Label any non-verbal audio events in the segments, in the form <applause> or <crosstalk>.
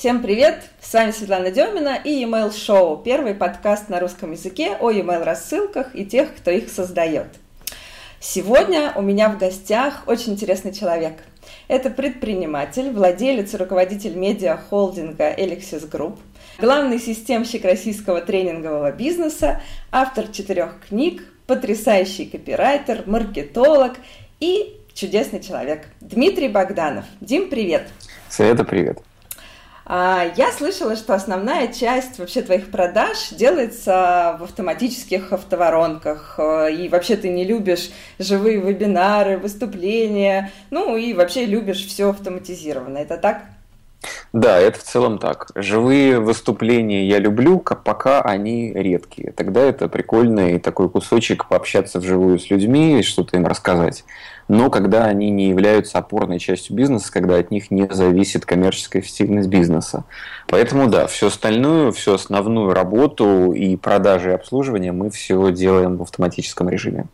Всем привет! С вами Светлана Демина и Email Show, первый подкаст на русском языке о email рассылках и тех, кто их создает. Сегодня у меня в гостях очень интересный человек. Это предприниматель, владелец и руководитель медиа-холдинга Elixis Group, главный системщик российского тренингового бизнеса, автор четырех книг, потрясающий копирайтер, маркетолог и чудесный человек. Дмитрий Богданов. Дим, привет! Света, привет! А, я слышала, что основная часть вообще твоих продаж делается в автоматических автоворонках, э, и вообще ты не любишь живые вебинары, выступления, ну и вообще любишь все автоматизированно. Это так? Да, это в целом так. Живые выступления я люблю, пока они редкие. Тогда это прикольный такой кусочек пообщаться вживую с людьми и что-то им рассказать. Но когда они не являются опорной частью бизнеса, когда от них не зависит коммерческая эффективность бизнеса. Поэтому да, все остальное, всю основную работу и продажи и обслуживание мы все делаем в автоматическом режиме.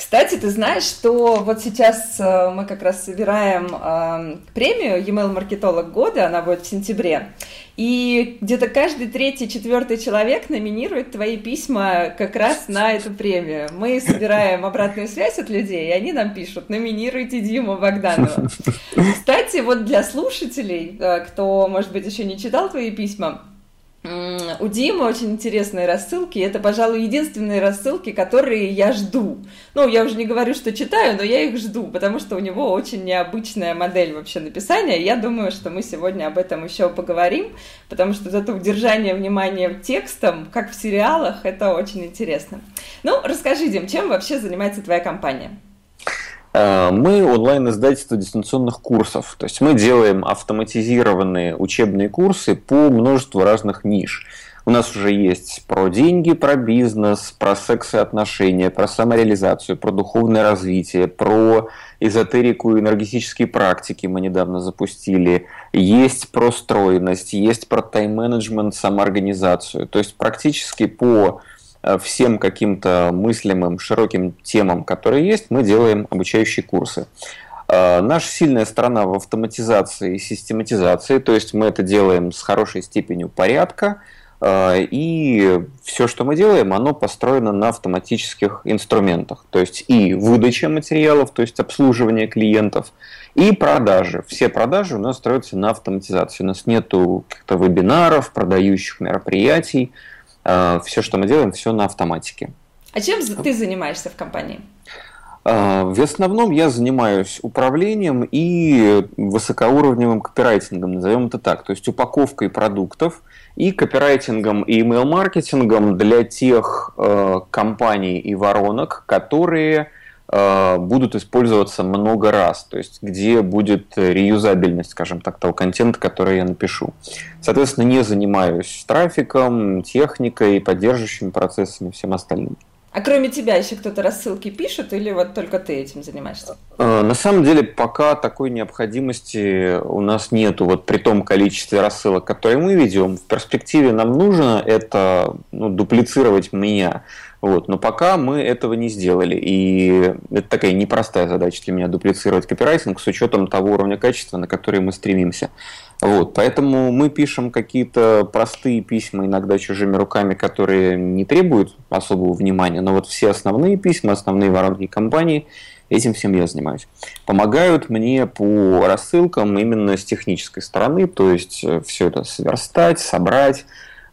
Кстати, ты знаешь, что вот сейчас э, мы как раз собираем э, премию e-mail маркетолог года, она будет в сентябре, и где-то каждый третий, четвертый человек номинирует твои письма как раз на эту премию. Мы собираем обратную связь от людей, и они нам пишут, номинируйте Диму Богданова. <laughs> Кстати, вот для слушателей, э, кто, может быть, еще не читал твои письма, у Димы очень интересные рассылки. Это, пожалуй, единственные рассылки, которые я жду. Ну, я уже не говорю, что читаю, но я их жду, потому что у него очень необычная модель вообще написания. Я думаю, что мы сегодня об этом еще поговорим, потому что это удержание внимания текстом, как в сериалах, это очень интересно. Ну, расскажи, Дим, чем вообще занимается твоя компания? Э, мы онлайн-издательство дистанционных курсов. То есть мы делаем автоматизированные учебные курсы по множеству разных ниш. У нас уже есть про деньги, про бизнес, про секс и отношения, про самореализацию, про духовное развитие, про эзотерику и энергетические практики мы недавно запустили. Есть про стройность, есть про тайм-менеджмент, самоорганизацию. То есть практически по всем каким-то мыслимым широким темам, которые есть, мы делаем обучающие курсы. Э, наша сильная сторона в автоматизации и систематизации, то есть мы это делаем с хорошей степенью порядка, э, и все, что мы делаем, оно построено на автоматических инструментах. То есть и выдача материалов, то есть обслуживание клиентов, и продажи. Все продажи у нас строятся на автоматизации. У нас нету каких-то вебинаров, продающих мероприятий. Э, все, что мы делаем, все на автоматике. А чем ты занимаешься в компании? Э, в основном я занимаюсь управлением и высокоуровневым копирайтингом, назовем это так, то есть упаковкой продуктов и копирайтингом и email-маркетингом для тех э, компаний и воронок, которые будут использоваться много раз, то есть где будет реюзабельность, скажем так, того контента, который я напишу. Соответственно, не занимаюсь трафиком, техникой, поддерживающими процессами, всем остальным. А кроме тебя еще кто-то рассылки пишет или вот только ты этим занимаешься? Э, на самом деле пока такой необходимости у нас нету. Вот при том количестве рассылок, которые мы ведем, в перспективе нам нужно это ну, дуплицировать меня. Вот. Но пока мы этого не сделали. И это такая непростая задача для меня дуплицировать копирайтинг с учетом того уровня качества, на который мы стремимся. Вот. Поэтому мы пишем какие-то простые письма, иногда чужими руками, которые не требуют особого внимания. Но вот все основные письма, основные воронки компании, этим всем я занимаюсь. Помогают мне по рассылкам именно с технической стороны, то есть э, все это сверстать, собрать,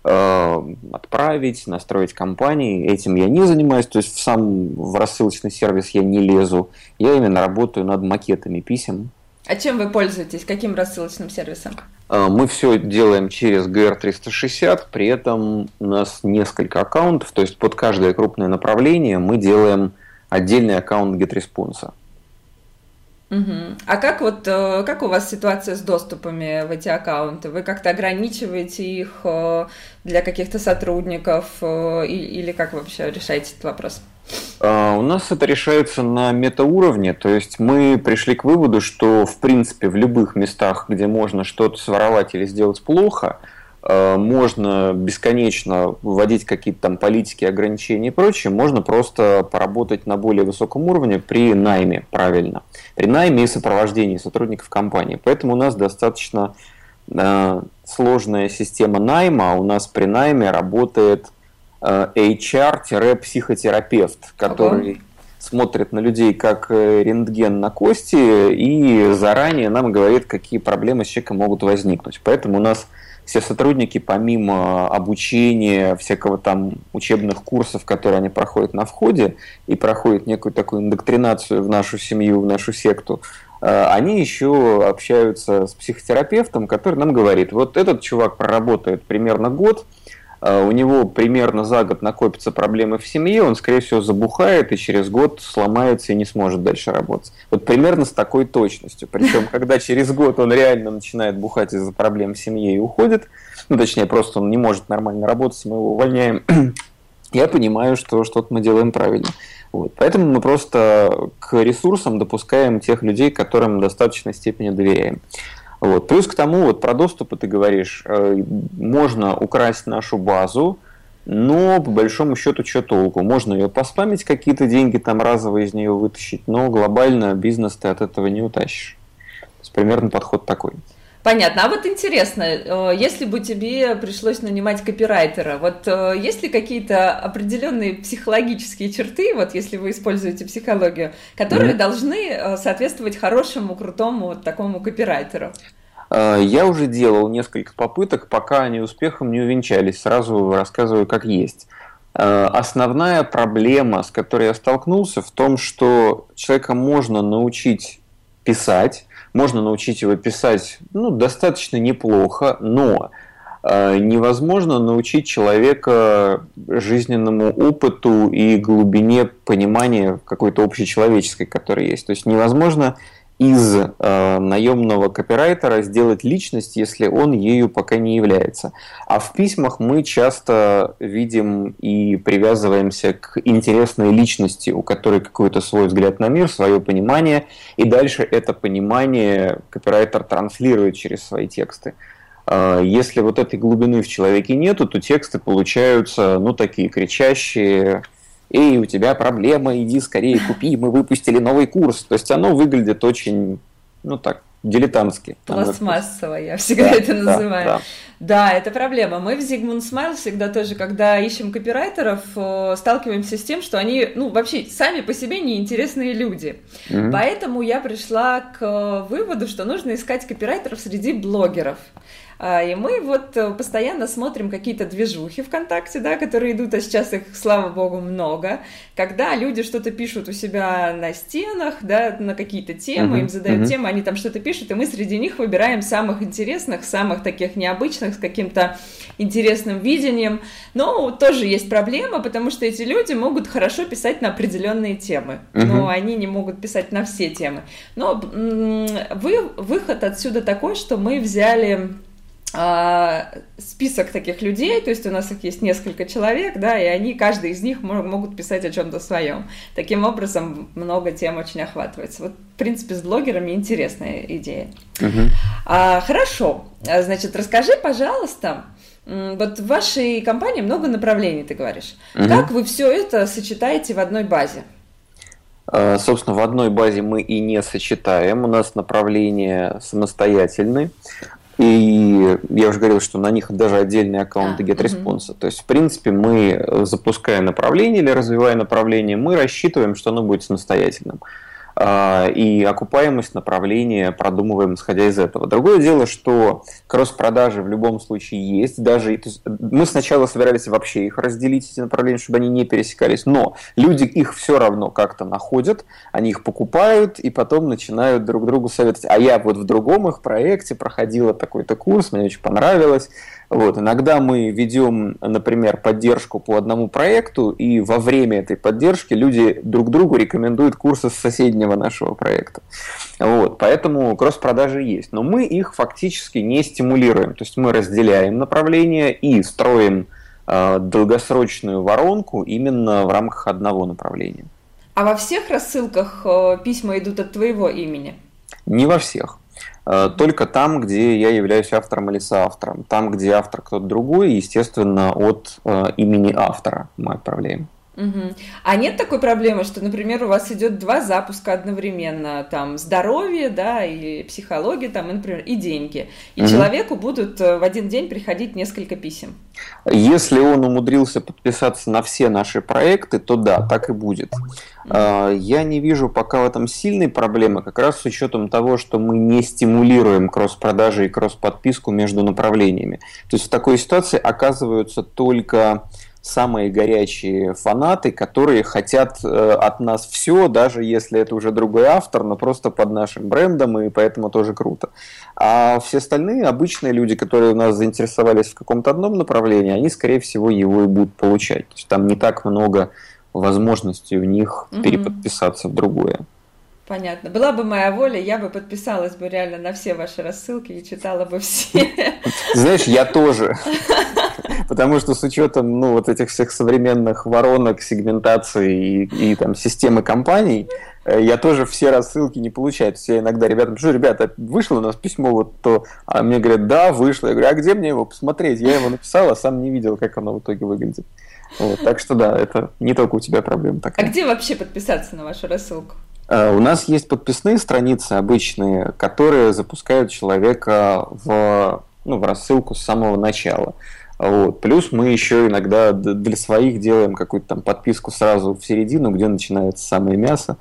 отправить, настроить компании. Этим я не занимаюсь, то есть в сам в рассылочный сервис я не лезу. Я именно работаю над макетами писем. А чем вы пользуетесь? Каким рассылочным сервисом? Э, мы все делаем через GR360, при этом у нас несколько аккаунтов, то есть под каждое крупное направление мы делаем отдельный аккаунт GetResponse. Угу. А как вот э, как у вас ситуация с доступами в эти аккаунты? Вы как-то ограничиваете их э, для каких-то сотрудников э, или как вообще решаете этот вопрос? А, у нас это решается на метауровне, то есть мы пришли к выводу, что в принципе в любых местах, где можно что-то своровать или сделать плохо, можно бесконечно вводить какие-то там политики, ограничения и прочее, можно просто поработать на более высоком уровне при найме, правильно, при найме и сопровождении сотрудников компании. Поэтому у нас достаточно э, сложная система найма. У нас при найме работает э, HR-психотерапевт, который ага. смотрит на людей как э, рентген на кости и заранее нам говорит, какие проблемы с человеком могут возникнуть. Поэтому у нас все сотрудники, помимо обучения, всякого там учебных курсов, которые они проходят на входе и проходят некую такую индоктринацию в нашу семью, в нашу секту, э, они еще общаются с психотерапевтом, который нам говорит, вот этот чувак проработает примерно год, у него примерно за год накопятся проблемы в семье, он, скорее всего, забухает и через год сломается и не сможет дальше работать. Вот примерно с такой точностью. Причем, <laughs> когда через год он реально начинает бухать из-за проблем в семье и уходит, ну, точнее, просто он не может нормально работать, мы его увольняем, <clears throat> я понимаю, что что-то мы делаем правильно. Вот. Поэтому мы просто к ресурсам допускаем тех людей, которым в достаточной степени доверяем. Вот. Плюс к тому, вот про доступы ты говоришь, э, можно украсть нашу базу, но по большому счету что толку? Можно ее поспамить, какие-то деньги там разово из нее вытащить, но глобально бизнес ты от этого не утащишь. То есть примерно подход такой. Понятно. А вот интересно, э, если бы тебе пришлось нанимать копирайтера, вот э, есть ли какие-то определенные психологические черты, вот если вы используете психологию, которые mm-hmm. должны э, соответствовать хорошему, крутому вот такому копирайтеру? Я уже делал несколько попыток, пока они успехом не увенчались. Сразу рассказываю, как есть. Основная проблема, с которой я столкнулся, в том, что человека можно научить писать, можно научить его писать ну, достаточно неплохо, но э, невозможно научить человека жизненному опыту и глубине понимания какой-то общечеловеческой, которая есть. То есть невозможно из э, наемного копирайтера сделать личность, если он ею пока не является. А в письмах мы часто видим и привязываемся к интересной личности, у которой какой-то свой взгляд на мир, свое понимание, и дальше это понимание копирайтер транслирует через свои тексты. Э, если вот этой глубины в человеке нету, то тексты получаются, ну, такие кричащие, эй, у тебя проблема, иди скорее купи, мы выпустили новый курс. То есть оно выглядит очень, ну так, дилетантски. Пластмассово, я всегда да, это называю. Да, да. да, это проблема. Мы в Zigmund Smile всегда тоже, когда ищем копирайтеров, э, сталкиваемся с тем, что они, ну, вообще сами по себе неинтересные люди. Mm-hmm. Поэтому я пришла к выводу, что нужно искать копирайтеров среди блогеров. А, и мы вот э, постоянно смотрим какие-то движухи ВКонтакте, да, которые идут, а сейчас их, слава богу, много, когда люди что-то пишут у себя на стенах, да, на какие-то темы, uh-huh, им задают uh-huh. темы, они там что-то пишут, и мы среди них выбираем самых интересных, самых таких необычных, с каким-то интересным видением. Но тоже есть проблема, потому что эти люди могут хорошо писать на определенные темы, uh-huh. но они не могут писать на все темы. Но вы, выход отсюда такой, что мы взяли список таких людей, то есть у нас их есть несколько человек, да, и они, каждый из них могут писать о чем-то своем. Таким образом, много тем очень охватывается. Вот, в принципе, с блогерами интересная идея. Uh-huh. А, хорошо, а, значит, расскажи, пожалуйста, вот в вашей компании много направлений, ты говоришь. Uh-huh. Как вы все это сочетаете в одной базе? А, собственно, в одной базе мы и не сочетаем. У нас направления самостоятельные. И я уже говорил, что на них даже отдельные аккаунты GetResponse. Угу. То есть, в принципе, мы, запуская направление или развивая направление, мы рассчитываем, что оно будет самостоятельным. А, и окупаемость направления продумываем исходя из этого. Другое дело, что кросс-продажи в любом случае есть. Даже мы сначала собирались вообще их разделить, эти направления, чтобы они не пересекались, но люди их все равно как-то находят, они их покупают и потом начинают друг другу советовать. А я вот в другом их проекте проходила такой-то курс, мне очень понравилось. Вот. Иногда мы ведем, например, поддержку по одному проекту, и во время этой поддержки люди друг другу рекомендуют курсы с соседнего нашего проекта. Вот. Поэтому кросс-продажи есть. Но мы их фактически не стимулируем. То есть мы разделяем направления и строим э, долгосрочную воронку именно в рамках одного направления. А во всех рассылках э, письма идут от твоего имени? Не во всех. Э, только там, где я являюсь автором или соавтором. Там, где автор кто-то другой, естественно, от э, имени автора мы отправляем. Угу. А нет такой проблемы, что, например, у вас идет два запуска одновременно, там здоровье, да, и психология, там, и, например, и деньги, и угу. человеку будут э, в один день приходить несколько писем. Если он умудрился подписаться на все наши проекты, то да, так и будет. Угу. Я не вижу пока в этом сильной проблемы, как раз с учетом того, что мы не стимулируем кросс-продажи и кросс-подписку между направлениями. То есть в такой ситуации оказываются только самые горячие фанаты, которые хотят э, от нас все, даже если это уже другой автор, но просто под нашим брендом, и поэтому тоже круто. А все остальные обычные люди, которые у нас заинтересовались в каком-то одном направлении, они, скорее всего, его и будут получать. То есть там не так много возможностей у них угу. переподписаться в другое. Понятно. Была бы моя воля, я бы подписалась бы реально на все ваши рассылки и читала бы все. Знаешь, я тоже. Потому что с учетом ну, вот этих всех современных воронок, сегментации и, и там, системы компаний, э, я тоже все рассылки не получаю. То есть я иногда ребятам пишу, ребята, вышло у нас письмо вот то, а мне говорят, да, вышло. Я говорю, а где мне его посмотреть? Я его написал, а сам не видел, как оно в итоге выглядит. Вот, так что да, это не только у тебя проблема такая. А где вообще подписаться на вашу рассылку? Э, у нас есть подписные страницы обычные, которые запускают человека в, ну, в рассылку с самого начала. Вот. Плюс мы еще иногда для своих делаем какую-то там подписку сразу в середину, где начинается самое мясо.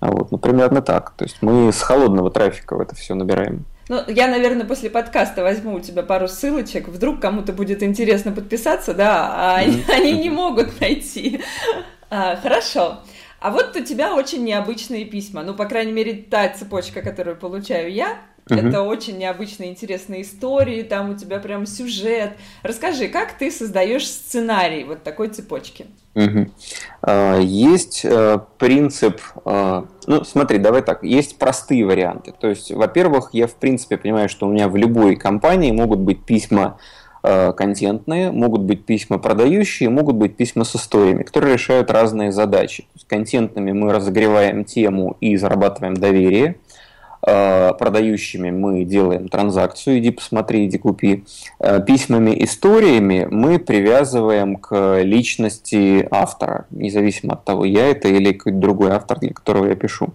Вот. Ну, примерно так. То есть мы с холодного трафика в это все набираем. Ну, я, наверное, после подкаста возьму у тебя пару ссылочек. Вдруг кому-то будет интересно подписаться, да, а они не могут найти. А, хорошо. А вот у тебя очень необычные письма. Ну, по крайней мере, та цепочка, которую получаю я, Угу. Это очень необычные, интересные истории, там у тебя прям сюжет. Расскажи, как ты создаешь сценарий вот такой цепочки? Угу. Есть э, принцип, э, ну смотри, давай так, есть простые варианты. То есть, во-первых, я в принципе понимаю, что у меня в любой компании могут быть письма контентные, могут быть письма продающие, могут быть письма с историями, которые решают разные задачи. контентными мы разогреваем тему и зарабатываем доверие, э, продающими мы делаем транзакцию, иди посмотри, иди купи. Э, письмами, историями мы привязываем к личности автора, независимо от того, я это или какой-то другой автор, для которого я пишу.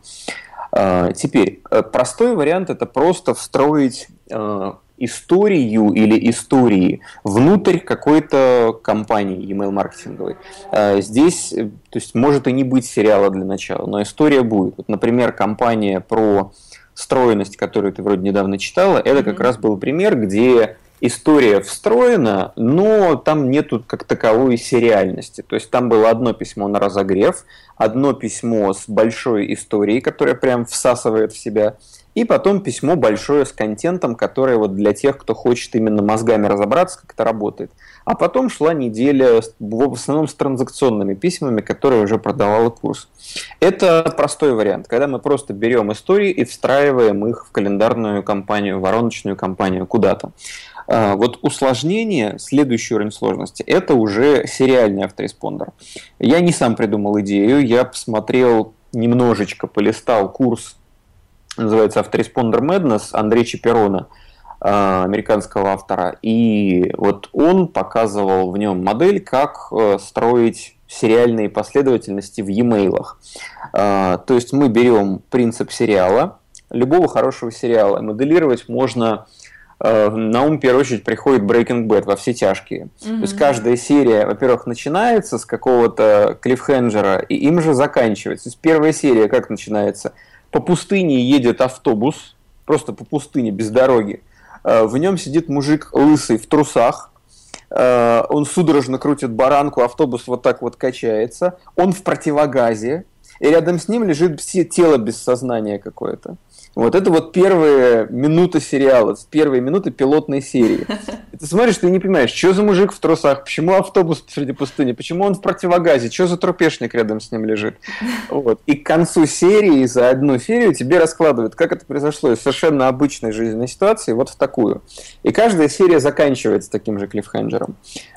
Теперь, простой вариант – это просто встроить историю или истории внутрь какой-то компании email маркетинговой. А, здесь, э, то есть, может и не быть сериала для начала, но история будет. Вот, например, компания про стройность, которую ты вроде недавно читала, это как mm-hmm. раз был пример, где история встроена, но там нету как таковой сериальности. То есть там было одно письмо на разогрев, одно письмо с большой историей, которая прям всасывает в себя, и потом письмо большое с контентом, которое вот для тех, кто хочет именно мозгами разобраться, как это работает. А потом шла неделя в основном с транзакционными письмами, которые уже продавала курс. Это простой вариант, когда мы просто берем истории и встраиваем их в календарную кампанию, вороночную кампанию куда-то. А, вот усложнение, следующий уровень сложности, это уже сериальный автореспондер. Я не сам придумал идею, я посмотрел немножечко, полистал курс называется «Autoresponder Madness» Андрея Чаперона, э, американского автора. И вот он показывал в нем модель, как э, строить сериальные последовательности в e-mail. Э, то есть мы берем принцип сериала, любого хорошего сериала. Моделировать можно на ум, в первую очередь, приходит Breaking Bad во все тяжкие. Mm-hmm. То есть каждая серия, во-первых, начинается с какого-то клиффхенджера, и им же заканчивается. То есть первая серия как начинается? По пустыне едет автобус, просто по пустыне, без дороги. Э, в нем сидит мужик лысый в трусах, э, он судорожно крутит баранку, автобус вот так вот качается, он в противогазе, и рядом с ним лежит тело без сознания какое-то. Вот это вот первые минуты сериала, первые минуты пилотной серии. И <laughs> ты смотришь, ты не понимаешь, что за мужик в трусах, почему автобус среди пустыни, почему он в противогазе, что за трупешник рядом с ним лежит. <laughs> Вот. И к концу серии, за одну серию тебе раскладывают, как это произошло из совершенно обычной жизненной ситуации вот в такую. И каждая серия заканчивается таким же клиффхенджером.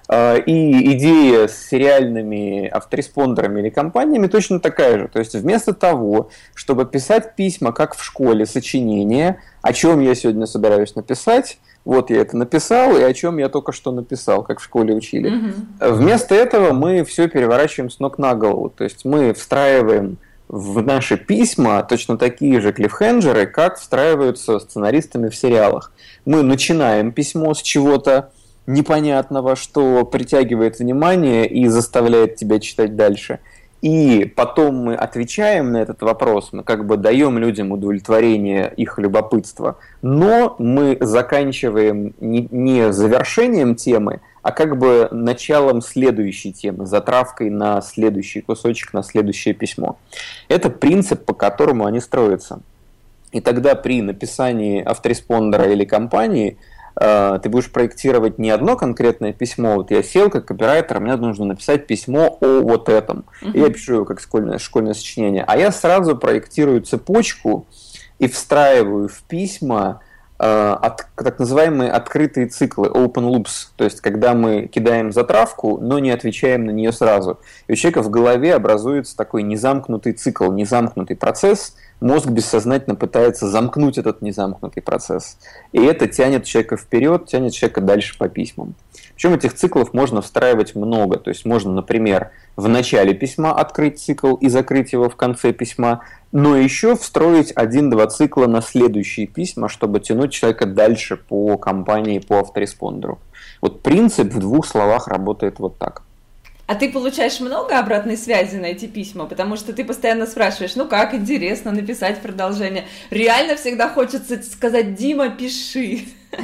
А, и идея с сериальными автореспондерами или компаниями точно такая же. То есть вместо того, чтобы писать письма, как в школе, сочинения, о чем я сегодня собираюсь написать, вот я это написал, и о чем я только что написал, как в школе учили. Mm-hmm. Вместо этого мы все переворачиваем с ног на голову. То есть мы встраиваем в наши письма точно такие же клиффхенджеры, как встраиваются сценаристами в сериалах. Мы начинаем письмо с чего-то непонятного, что притягивает внимание и заставляет тебя читать дальше – и потом мы отвечаем на этот вопрос, мы как бы даем людям удовлетворение их любопытства, но мы заканчиваем не, завершением темы, а как бы началом следующей темы, затравкой на следующий кусочек, на следующее письмо. Это принцип, по которому они строятся. И тогда при написании автореспондера или компании – ты будешь проектировать не одно конкретное письмо. Вот я сел как копирайтер, мне нужно написать письмо о вот этом. Uh-huh. И я пишу его как школьное, школьное сочинение. А я сразу проектирую цепочку и встраиваю в письма э, от, так называемые открытые циклы, open loops, то есть когда мы кидаем затравку, но не отвечаем на нее сразу. И у человека в голове образуется такой незамкнутый цикл, незамкнутый процесс, мозг бессознательно пытается замкнуть этот незамкнутый процесс. И это тянет человека вперед, тянет человека дальше по письмам. Причем этих циклов можно встраивать много. То есть можно, например, в начале письма открыть цикл и закрыть его в конце письма, но еще встроить один-два цикла на следующие письма, чтобы тянуть человека дальше по компании, по автореспондеру. Вот принцип в двух словах работает вот так. А ты получаешь много обратной связи на эти письма, потому что ты постоянно спрашиваешь, ну как, интересно написать продолжение. Реально всегда хочется сказать, Дима, пиши. <laughs>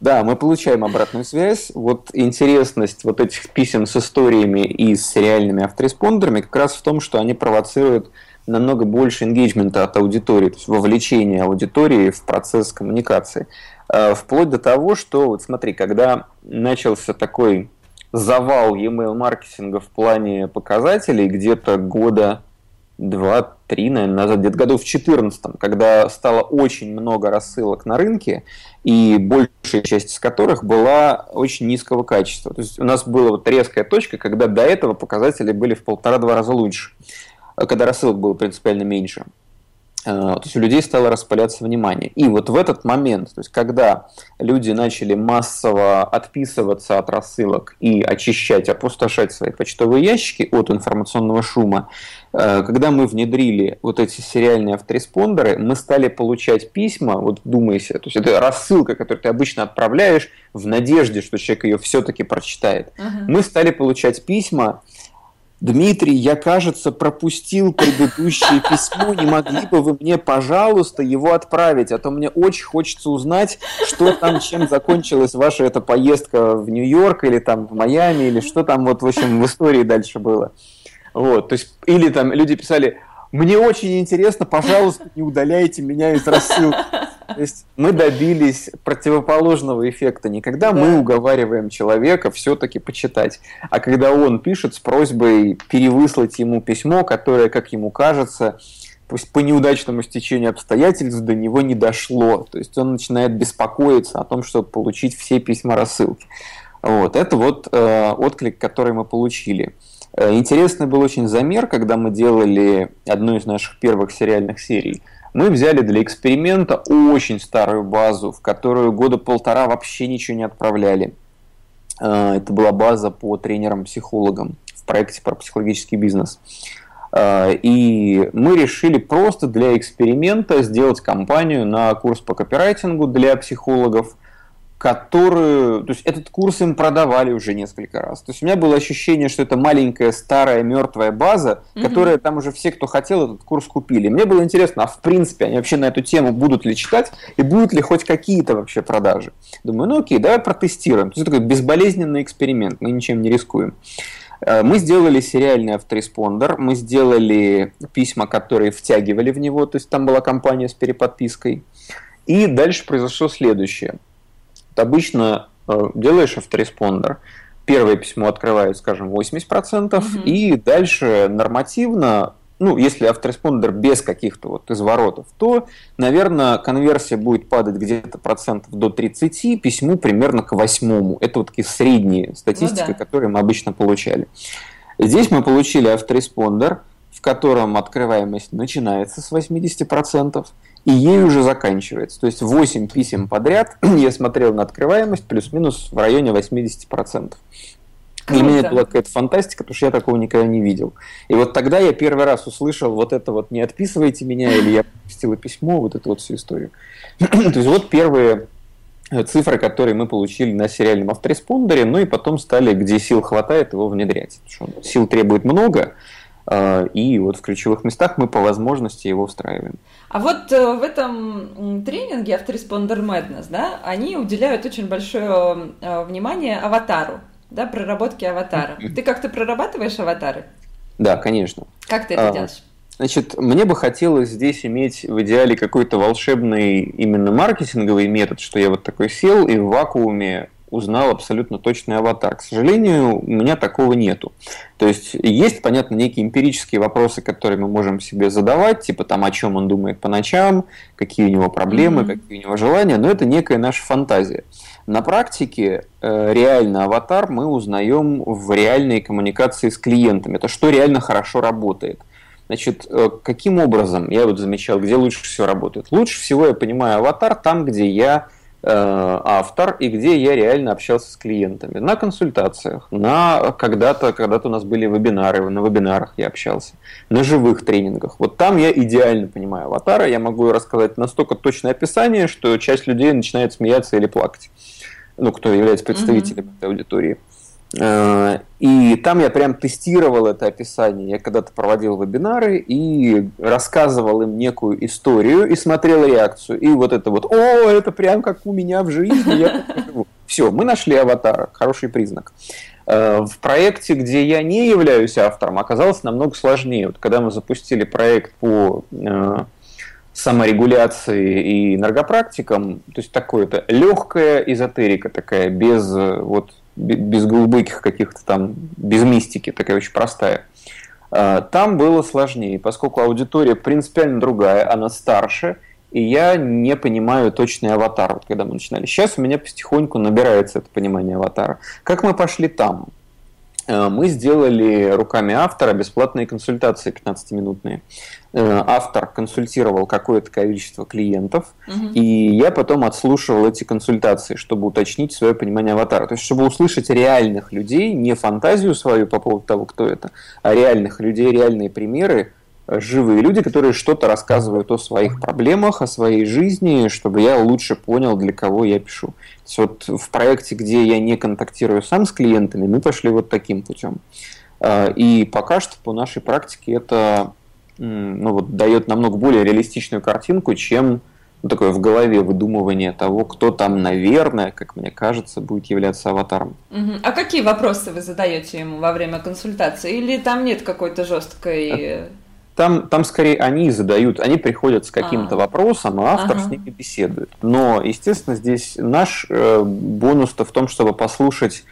Да, мы получаем обратную связь. Вот интересность вот этих писем с историями и с реальными автореспондерами как раз в том, что они провоцируют намного больше engagement от аудитории, то есть вовлечение аудитории в процесс коммуникации. Э, вплоть до того, что, вот смотри, когда начался такой завал e-mail маркетинга в плане показателей где-то года два-три, наверное, назад, где-то году в 2014, когда стало очень много рассылок на рынке, и большая часть из которых была очень низкого качества. То есть у нас была вот резкая точка, когда до этого показатели были в полтора-два раза лучше, когда рассылок было принципиально меньше. Э, то есть у людей стало распыляться внимание. И вот в этот момент, то есть когда люди начали массово отписываться от рассылок и очищать, опустошать свои почтовые ящики от информационного шума, э, когда мы внедрили вот эти сериальные автореспондеры, мы стали получать письма, вот думайся, то есть это рассылка, которую ты обычно отправляешь в надежде, что человек ее все-таки прочитает. Uh-huh. Мы стали получать письма, Дмитрий, я, кажется, пропустил предыдущее письмо. Не могли бы вы мне, пожалуйста, его отправить? А то мне очень хочется узнать, что там, чем закончилась ваша эта поездка в Нью-Йорк или там в Майами, или что там вот, в общем, в истории дальше было. Вот, то есть, или там люди писали, мне очень интересно, пожалуйста, не удаляйте меня из рассылки. То есть мы добились противоположного эффекта. Не когда да. мы уговариваем человека все-таки почитать, а когда он пишет с просьбой перевыслать ему письмо, которое, как ему кажется, пусть по неудачному стечению обстоятельств до него не дошло. То есть он начинает беспокоиться о том, чтобы получить все письма рассылки. Вот. Это вот э, отклик, который мы получили. Э, интересный был очень замер, когда мы делали одну из наших первых сериальных серий – мы взяли для эксперимента очень старую базу, в которую года полтора вообще ничего не отправляли. А, это была база по тренерам-психологам в проекте про психологический бизнес. А, и мы решили просто для эксперимента сделать кампанию на курс по копирайтингу для психологов – которую, то есть этот курс им продавали уже несколько раз. То есть у меня было ощущение, что это маленькая старая мертвая база, mm-hmm. которая там уже все, кто хотел, этот курс купили. Мне было интересно, а в принципе они вообще на эту тему будут ли читать и будут ли хоть какие-то вообще продажи. Думаю, ну окей, давай протестируем. То есть такой безболезненный эксперимент, мы ничем не рискуем. Э, мы сделали сериальный автореспондер, мы сделали письма, которые втягивали в него, то есть там была компания с переподпиской. И дальше произошло следующее – обычно э, делаешь автореспондер, первое письмо открывает, скажем, 80%, угу. и дальше нормативно, ну, если автореспондер без каких-то вот изворотов, то, наверное, конверсия будет падать где-то процентов до 30, письму примерно к восьмому. Это вот такие средние статистики, ну, да. которые мы обычно получали. Здесь мы получили автореспондер, в котором открываемость начинается с 80%, и ей уже заканчивается. То есть 8 писем подряд <clears throat> я смотрел на открываемость плюс-минус в районе 80%. Для меня это была какая-то фантастика, потому что я такого никогда не видел. И вот тогда я первый раз услышал вот это вот «не отписывайте меня» или «я пропустила письмо», вот эту вот всю историю. <clears throat> То есть вот первые цифры, которые мы получили на сериальном автореспондере, ну и потом стали, где сил хватает, его внедрять. Сил требует много, и вот в ключевых местах мы по возможности его встраиваем. А вот э, в этом тренинге Autoresponder Madness, да, они уделяют очень большое э, внимание аватару да, проработки аватара. Ты как-то прорабатываешь аватары? Да, конечно. Как ты это а, делаешь? Значит, мне бы хотелось здесь иметь в идеале какой-то волшебный именно маркетинговый метод, что я вот такой сел и в вакууме узнал абсолютно точный аватар. К сожалению, у меня такого нету. То есть есть, понятно, некие эмпирические вопросы, которые мы можем себе задавать, типа там, о чем он думает по ночам, какие у него проблемы, mm-hmm. какие у него желания, но это некая наша фантазия. На практике э, реально аватар мы узнаем в реальной коммуникации с клиентами. Это что реально хорошо работает. Значит, э, каким образом, я вот замечал, где лучше всего работает. Лучше всего я понимаю аватар там, где я автор и где я реально общался с клиентами. На консультациях, на когда-то, когда-то у нас были вебинары, на вебинарах я общался, на живых тренингах. Вот там я идеально понимаю аватара, я могу рассказать настолько точное описание, что часть людей начинает смеяться или плакать ну, кто является представителем mm-hmm. этой аудитории. Э, и там я прям тестировал это описание. Я когда-то проводил вебинары и рассказывал им некую историю и смотрел реакцию. И вот это вот, о, это прям как у меня в жизни. Все, мы нашли аватара, хороший признак. Э, в проекте, где я не являюсь автором, оказалось намного сложнее. Вот когда мы запустили проект по э, саморегуляции и энергопрактикам, то есть такое-то легкая эзотерика такая, без вот без глубоких каких-то там, без мистики, такая очень простая. А, там было сложнее, поскольку аудитория принципиально другая, она старше, и я не понимаю точный аватар, вот когда мы начинали. Сейчас у меня потихоньку набирается это понимание аватара. Как мы пошли там? Э, мы сделали руками автора бесплатные консультации 15-минутные. Э, автор консультировал какое-то количество клиентов, угу. и я потом отслушивал эти консультации, чтобы уточнить свое понимание аватара. То есть, чтобы услышать реальных людей, не фантазию свою по поводу того, кто это, а реальных людей, реальные примеры, живые люди, которые что-то рассказывают о своих проблемах, о своей жизни, чтобы я лучше понял, для кого я пишу. То есть вот в проекте, где я не контактирую сам с клиентами, мы пошли вот таким путем. А, и пока что по нашей практике это ну, вот, дает намного более реалистичную картинку, чем ну, такое в голове выдумывание того, кто там, наверное, как мне кажется, будет являться аватаром. А какие вопросы вы задаете ему во время консультации? Или там нет какой-то жесткой э, там, там скорее они задают, они приходят с каким-то а. вопросом, а автор ага. с ними беседует. Но, естественно, здесь наш э, бонус-то в том, чтобы послушать,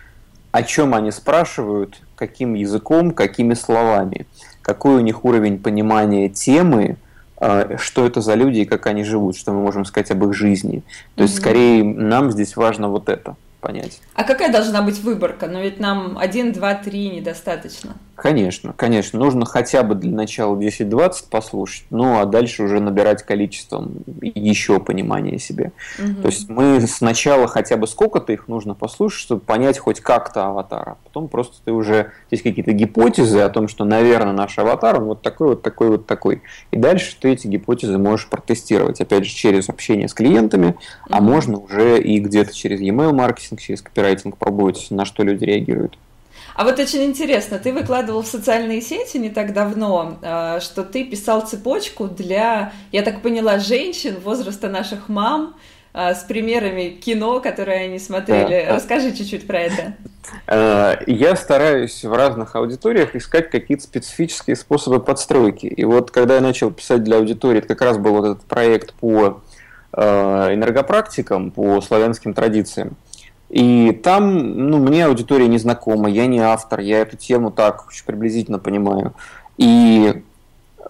о чем они спрашивают, каким языком, какими словами, какой у них уровень понимания темы, э, что это за люди и как они живут, что мы можем сказать об их жизни. То есть, скорее, нам здесь важно вот это понять. А какая должна быть выборка? Ну ведь нам 1, 2, 3 недостаточно. Конечно, конечно. Нужно хотя бы для начала 10-20 послушать, ну а дальше уже набирать количеством еще понимания себе. Угу. То есть мы сначала хотя бы сколько-то их нужно послушать, чтобы понять хоть как-то аватара. Потом просто ты уже есть какие-то гипотезы о том, что, наверное, наш аватар, он вот такой, вот такой, вот такой. И дальше ты эти гипотезы можешь протестировать, опять же, через общение с клиентами, угу. а можно уже и где-то через e-mail маркетинг, через копирайтинг пробовать, на что люди реагируют. А вот очень интересно, ты выкладывал в социальные сети не так давно, э, что ты писал цепочку для, я так поняла, женщин возраста наших мам, э, с примерами кино, которые они смотрели. Расскажи чуть-чуть про это. Э, я стараюсь в разных аудиториях искать какие-то специфические способы подстройки. И вот когда я начал писать для аудитории, это как раз был вот этот проект по энергопрактикам, по славянским традициям. И там, ну, мне аудитория не знакома, я не автор, я эту тему так приблизительно понимаю. И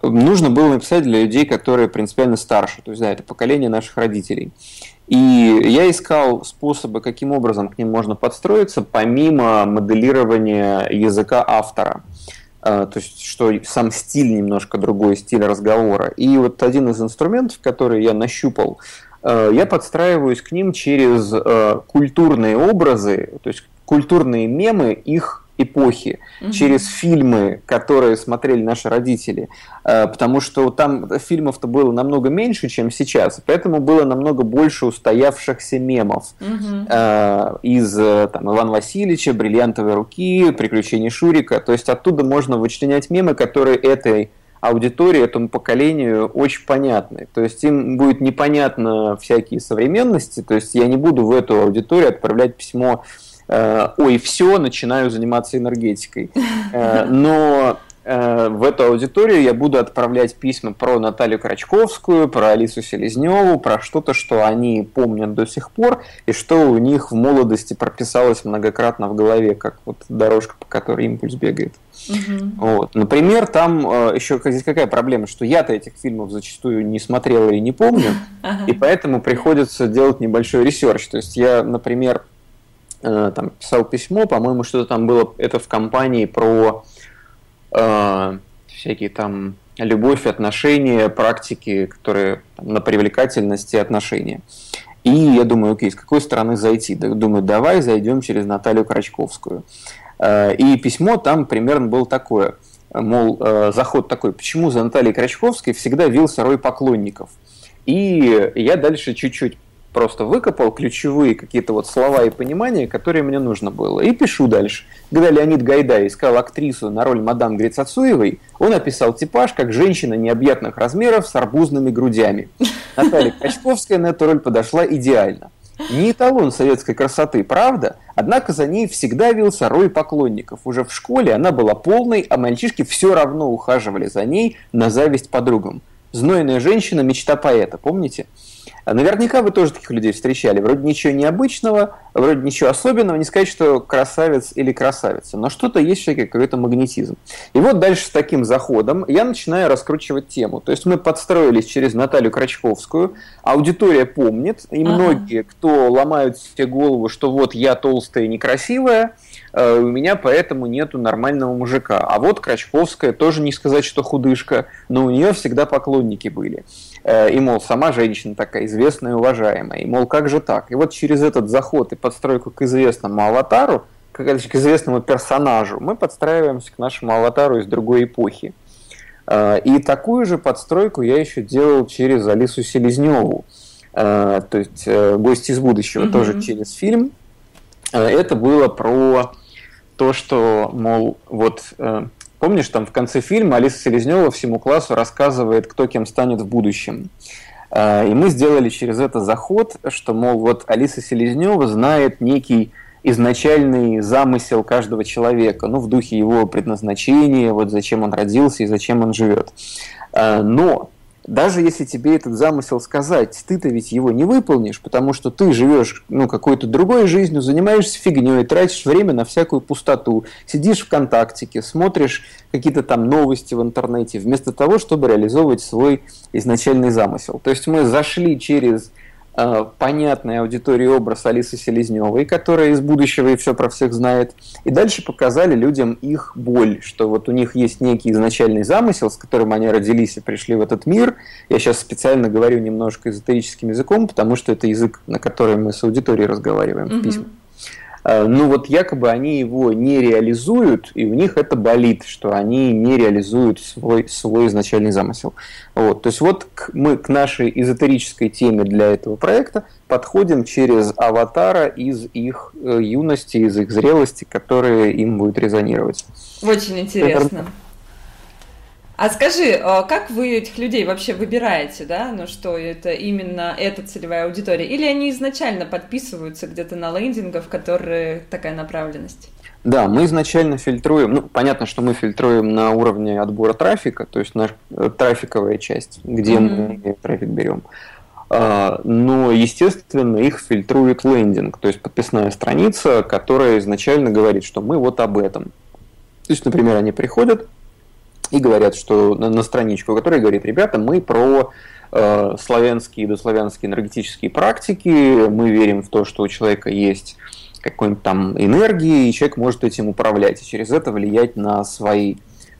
нужно было написать для людей, которые принципиально старше, то есть, да, это поколение наших родителей. И я искал способы, каким образом к ним можно подстроиться, помимо моделирования языка автора. то есть что сам стиль немножко другой, стиль разговора. И вот один из инструментов, который я нащупал, я подстраиваюсь к ним через культурные образы, то есть культурные мемы, их эпохи, угу. через фильмы, которые смотрели наши родители, э, потому что там фильмов-то было намного меньше, чем сейчас, поэтому было намного больше устоявшихся мемов угу. из э, там, Ивана Васильевича, «Бриллиантовой руки», «Приключения Шурика», то есть оттуда можно вычленять мемы, которые этой аудитории, этому поколению очень понятны. То есть им будет непонятно всякие современности, то есть я не буду в эту аудиторию отправлять письмо Э, ой, все, начинаю заниматься энергетикой. Э, но в эту аудиторию я буду отправлять письма про Наталью Крачковскую, про Алису Селезневу, про что-то, что они помнят до сих пор, и что у них в молодости прописалось многократно в голове, как вот дорожка, по которой импульс бегает. Угу. Вот. Например, там еще здесь какая проблема, что я-то этих фильмов зачастую не смотрела и не помню, и поэтому приходится делать небольшой research. То есть я, например, Э, там писал письмо, по-моему, что-то там было, это в компании про э, всякие там любовь, отношения, практики, которые там, на привлекательности отношения. И я думаю, окей, с какой стороны зайти? Думаю, давай зайдем через Наталью Крачковскую. Э, и письмо там примерно было такое, мол, э, заход такой, почему за Натальей Крачковской всегда вился рой поклонников. И я дальше чуть-чуть просто выкопал ключевые какие-то вот слова и понимания, которые мне нужно было. И пишу дальше. Когда Леонид Гайдай искал актрису на роль мадам Грицацуевой, он описал типаж как женщина необъятных размеров с арбузными грудями. Наталья Качковская на эту роль подошла идеально. Не эталон советской красоты, правда? Однако за ней всегда вился рой поклонников. Уже в школе она была полной, а мальчишки все равно ухаживали за ней на зависть подругам. Знойная женщина – мечта поэта, помните? Наверняка вы тоже таких людей встречали. Вроде ничего необычного, вроде ничего особенного. Не сказать, что красавец или красавица, но что-то есть в какой-то магнетизм. И вот дальше с таким заходом я начинаю раскручивать тему. То есть мы подстроились через Наталью Крачковскую. Аудитория помнит, и ага. многие, кто ломают себе голову, что вот я толстая и некрасивая, э, у меня поэтому нету нормального мужика. А вот Крачковская тоже не сказать, что худышка, но у нее всегда поклонники были. Э, и, мол, сама женщина такая известная и уважаемая, и, мол, как же так? И вот через этот заход и подстройку к известному аватару, к, к известному персонажу, мы подстраиваемся к нашему аватару из другой эпохи. Э, и такую же подстройку я еще делал через Алису Селезневу, э, то есть «Гость из будущего», mm-hmm. тоже через фильм. Это было про то, что, мол, вот Помнишь, там в конце фильма Алиса Селезнева всему классу рассказывает, кто кем станет в будущем. А, и мы сделали через это заход, что, мол, вот Алиса Селезнева знает некий изначальный замысел каждого человека, ну, в духе его предназначения, вот зачем он родился и зачем он живет. А, но даже если тебе этот замысел сказать, ты-то ведь его не выполнишь, потому что ты живешь ну, какой-то другой жизнью, занимаешься фигней, тратишь время на всякую пустоту, сидишь в ВКонтактике, смотришь какие-то там новости в интернете, вместо того, чтобы реализовывать свой изначальный замысел. То есть мы зашли через Э, понятный аудитории образ Алисы Селезневой, которая из будущего и все про всех знает. И дальше показали людям их боль, что вот у них есть некий изначальный замысел, с которым они родились и пришли в этот мир. Я сейчас специально говорю немножко эзотерическим языком, потому что это язык, на котором мы с аудиторией разговариваем mm-hmm. в письмах. Э, ну вот якобы они его не реализуют, и у них это болит, что они не реализуют свой, свой изначальный замысел. Вот, то есть вот к, мы к нашей эзотерической теме для этого проекта подходим через аватара из их э, юности, из их зрелости, которые им будет резонировать. Очень интересно. Это а скажи, а как вы этих людей вообще выбираете, да? Ну что, это именно эта целевая аудитория? Или они изначально подписываются где-то на лендингах, в которые такая направленность? Да, мы изначально фильтруем, ну, понятно, что мы фильтруем на уровне отбора трафика, то есть наша э, трафиковая часть, где mm-hmm. мы трафик берем. А, но, естественно, их фильтрует лендинг, то есть подписная страница, которая изначально говорит, что мы вот об этом. То есть, например, они приходят, и говорят, что на, на страничку, которая говорит, ребята, мы про э, славянские и дославянские энергетические практики, мы верим в то, что у человека есть какой-нибудь там энергии, и человек может этим управлять, и через это влиять на свои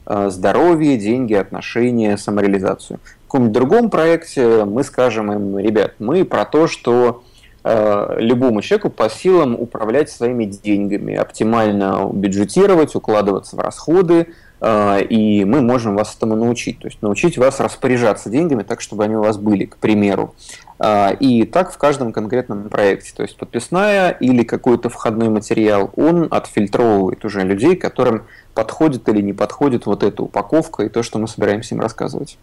э, здоровье, деньги, отношения, самореализацию. В каком-нибудь другом проекте мы скажем им, ребят, мы про то, что э, любому человеку по силам управлять своими деньгами, оптимально бюджетировать, укладываться в расходы, и мы можем вас этому научить. То есть научить вас распоряжаться деньгами так, чтобы они у вас были, к примеру. Э, и так в каждом конкретном проекте. То есть подписная или какой-то входной материал, он отфильтровывает уже людей, которым подходит или не подходит вот эта упаковка и то, что мы собираемся им рассказывать.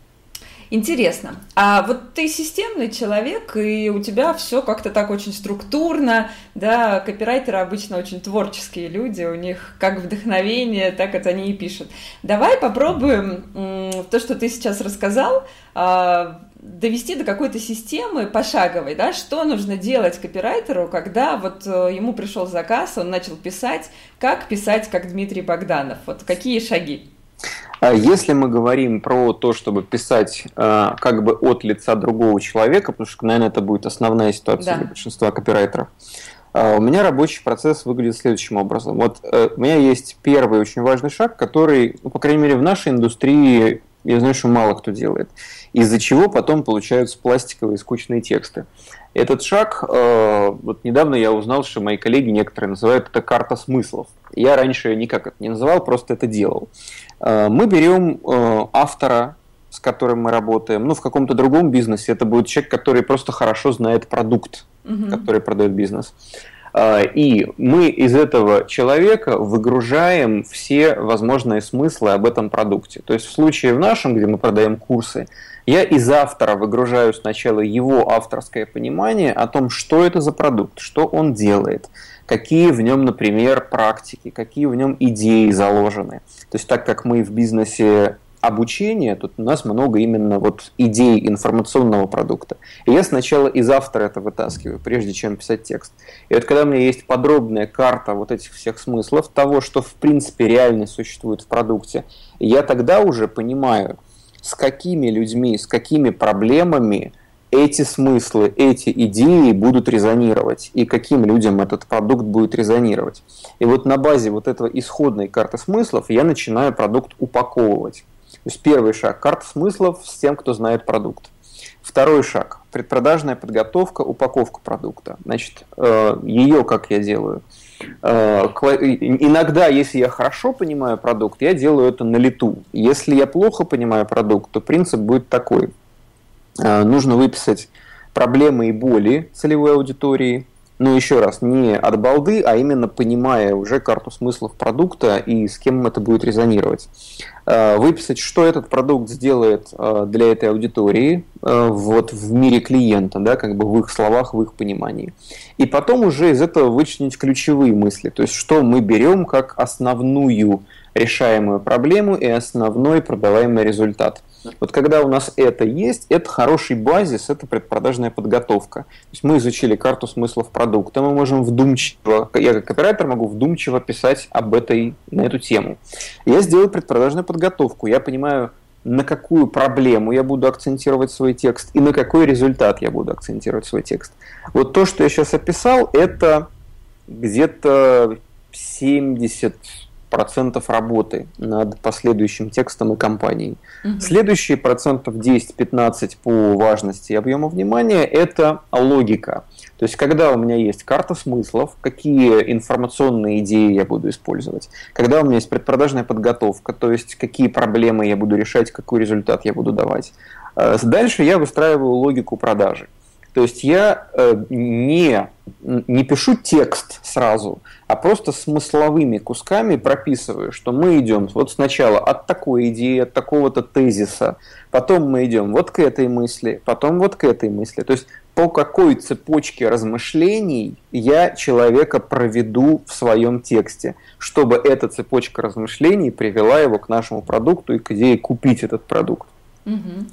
Интересно. А вот ты системный человек, и у тебя все как-то так очень структурно, да, копирайтеры обычно очень творческие люди, у них как вдохновение, так это они и пишут. Давай попробуем то, что ты сейчас рассказал, а, довести до какой-то системы пошаговой, да, что нужно делать копирайтеру, когда вот э, ему пришел заказ, он начал писать, как писать, как Дмитрий Богданов, вот какие шаги? А если мы говорим про то, чтобы писать э, как бы от лица другого человека, потому что, наверное, это будет основная ситуация да. для большинства копирайтеров, э, у меня рабочий процесс выглядит следующим образом. Вот э, у меня есть первый очень важный шаг, который, ну, по крайней мере, в нашей индустрии, я знаю, что мало кто делает, из-за чего потом получаются пластиковые скучные тексты. Этот шаг, э, вот недавно я узнал, что мои коллеги некоторые называют это карта смыслов. Я раньше никак это не называл, просто это делал. Э, мы берем э, автора, с которым мы работаем, ну, в каком-то другом бизнесе это будет человек, который просто хорошо знает продукт, угу. который продает бизнес. И мы из этого человека выгружаем все возможные смыслы об этом продукте. То есть в случае в нашем, где мы продаем курсы, я из автора выгружаю сначала его авторское понимание о том, что это за продукт, что он делает, какие в нем, например, практики, какие в нем идеи заложены. То есть так как мы в бизнесе обучения, тут у нас много именно вот идей информационного продукта. И я сначала из автора это вытаскиваю, прежде чем писать текст. И вот когда у меня есть подробная карта вот этих всех смыслов, того, что в принципе реально существует в продукте, я тогда уже понимаю, с какими людьми, с какими проблемами эти смыслы, эти идеи будут резонировать, и каким людям этот продукт будет резонировать. И вот на базе вот этого исходной карты смыслов я начинаю продукт упаковывать. То есть первый шаг – карта смыслов с тем, кто знает продукт. Второй шаг – предпродажная подготовка, упаковка продукта. Значит, э, ее как я делаю – иногда, если я хорошо понимаю продукт, я делаю это на лету. Если я плохо понимаю продукт, то принцип будет такой. Э, нужно выписать проблемы и боли целевой аудитории, но еще раз, не от балды, а именно понимая уже карту смыслов продукта и с кем это будет резонировать. Э, выписать, что этот продукт сделает э, для этой аудитории э, вот в мире клиента, да, как бы в их словах, в их понимании. И потом уже из этого вычленить ключевые мысли, то есть что мы берем как основную решаемую проблему и основной продаваемый результат – вот когда у нас это есть, это хороший базис, это предпродажная подготовка. То есть мы изучили карту смыслов продукта, мы можем вдумчиво, я как оператор могу вдумчиво писать об этой, на эту тему. Я сделаю предпродажную подготовку, я понимаю, на какую проблему я буду акцентировать свой текст и на какой результат я буду акцентировать свой текст. Вот то, что я сейчас описал, это где-то 70 процентов работы над последующим текстом и компанией. Угу. Следующие процентов 10-15 по важности и объему внимания – это логика. То есть, когда у меня есть карта смыслов, какие информационные идеи я буду использовать, когда у меня есть предпродажная подготовка, то есть, какие проблемы я буду решать, какой результат я буду давать. Э, дальше я выстраиваю логику продажи. То есть я э, не, не пишу текст сразу, а просто смысловыми кусками прописываю, что мы идем вот сначала от такой идеи, от такого-то тезиса, потом мы идем вот к этой мысли, потом вот к этой мысли. То есть по какой цепочке размышлений я человека проведу в своем тексте, чтобы эта цепочка размышлений привела его к нашему продукту и к идее купить этот продукт. Угу.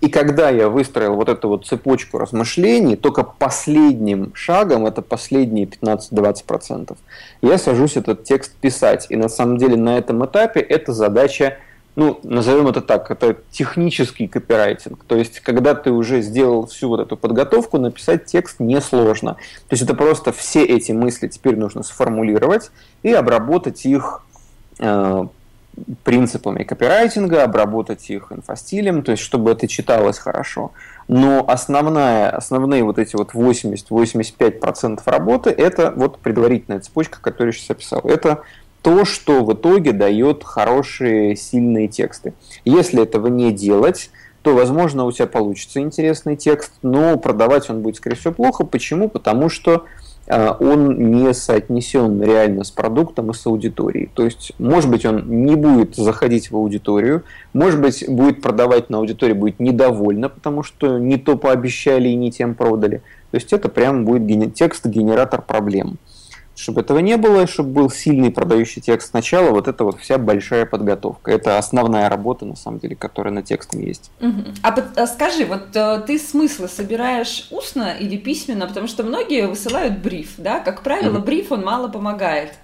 И когда я выстроил вот эту вот цепочку размышлений, только последним шагом, это последние 15-20%, я сажусь этот текст писать. И на самом деле на этом этапе эта задача, ну, назовем это так, это технический копирайтинг. То есть, когда ты уже сделал всю вот эту подготовку, написать текст несложно. То есть, это просто все эти мысли теперь нужно сформулировать и обработать их э, принципами копирайтинга, обработать их инфостилем, то есть чтобы это читалось хорошо. Но основная, основные вот эти вот 80-85% работы – это вот предварительная цепочка, которую я сейчас описал. Это то, что в итоге дает хорошие, сильные тексты. Если этого не делать, то, возможно, у тебя получится интересный текст, но продавать он будет, скорее всего, плохо. Почему? Потому что а, он не соотнесен реально с продуктом и с аудиторией. То есть, может быть, он не будет заходить в аудиторию, может быть, будет продавать на аудитории, будет недовольна, потому что не то пообещали и не тем продали. То есть, это прямо будет текст-генератор проблем. Чтобы этого не было, чтобы был сильный продающий текст сначала, вот это вот вся большая подготовка. Это основная работа, на самом деле, которая на текстом есть. А, а скажи, вот э, ты смыслы собираешь устно или письменно? Потому что многие высылают бриф, да? Как правило, бриф, он мало помогает.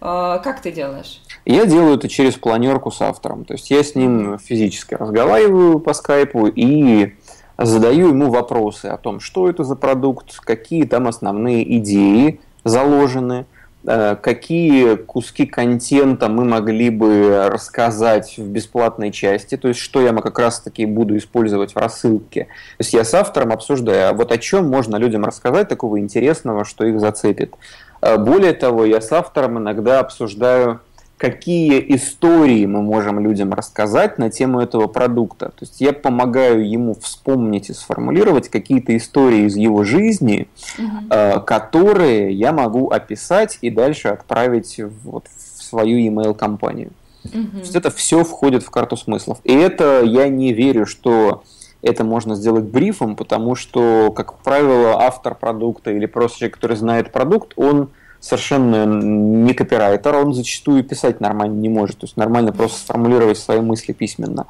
Э, как ты делаешь? Я делаю это через планерку с автором. То есть я с ним физически разговариваю по скайпу и задаю ему вопросы о том, что это за продукт, какие там основные идеи, заложены, э, какие куски контента мы могли бы рассказать в бесплатной части, то есть что я как раз таки буду использовать в рассылке. То есть я с автором обсуждаю, а вот о чем можно людям рассказать такого интересного, что их зацепит. Э, более того, я с автором иногда обсуждаю какие истории мы можем людям рассказать на тему этого продукта. То есть я помогаю ему вспомнить и сформулировать какие-то истории из его жизни, угу. которые я могу описать и дальше отправить вот в свою email компанию. Угу. То есть это все входит в карту смыслов. И это я не верю, что это можно сделать брифом, потому что, как правило, автор продукта или просто человек, который знает продукт, он совершенно не копирайтер, он зачастую писать нормально не может, то есть нормально просто сформулировать свои мысли письменно.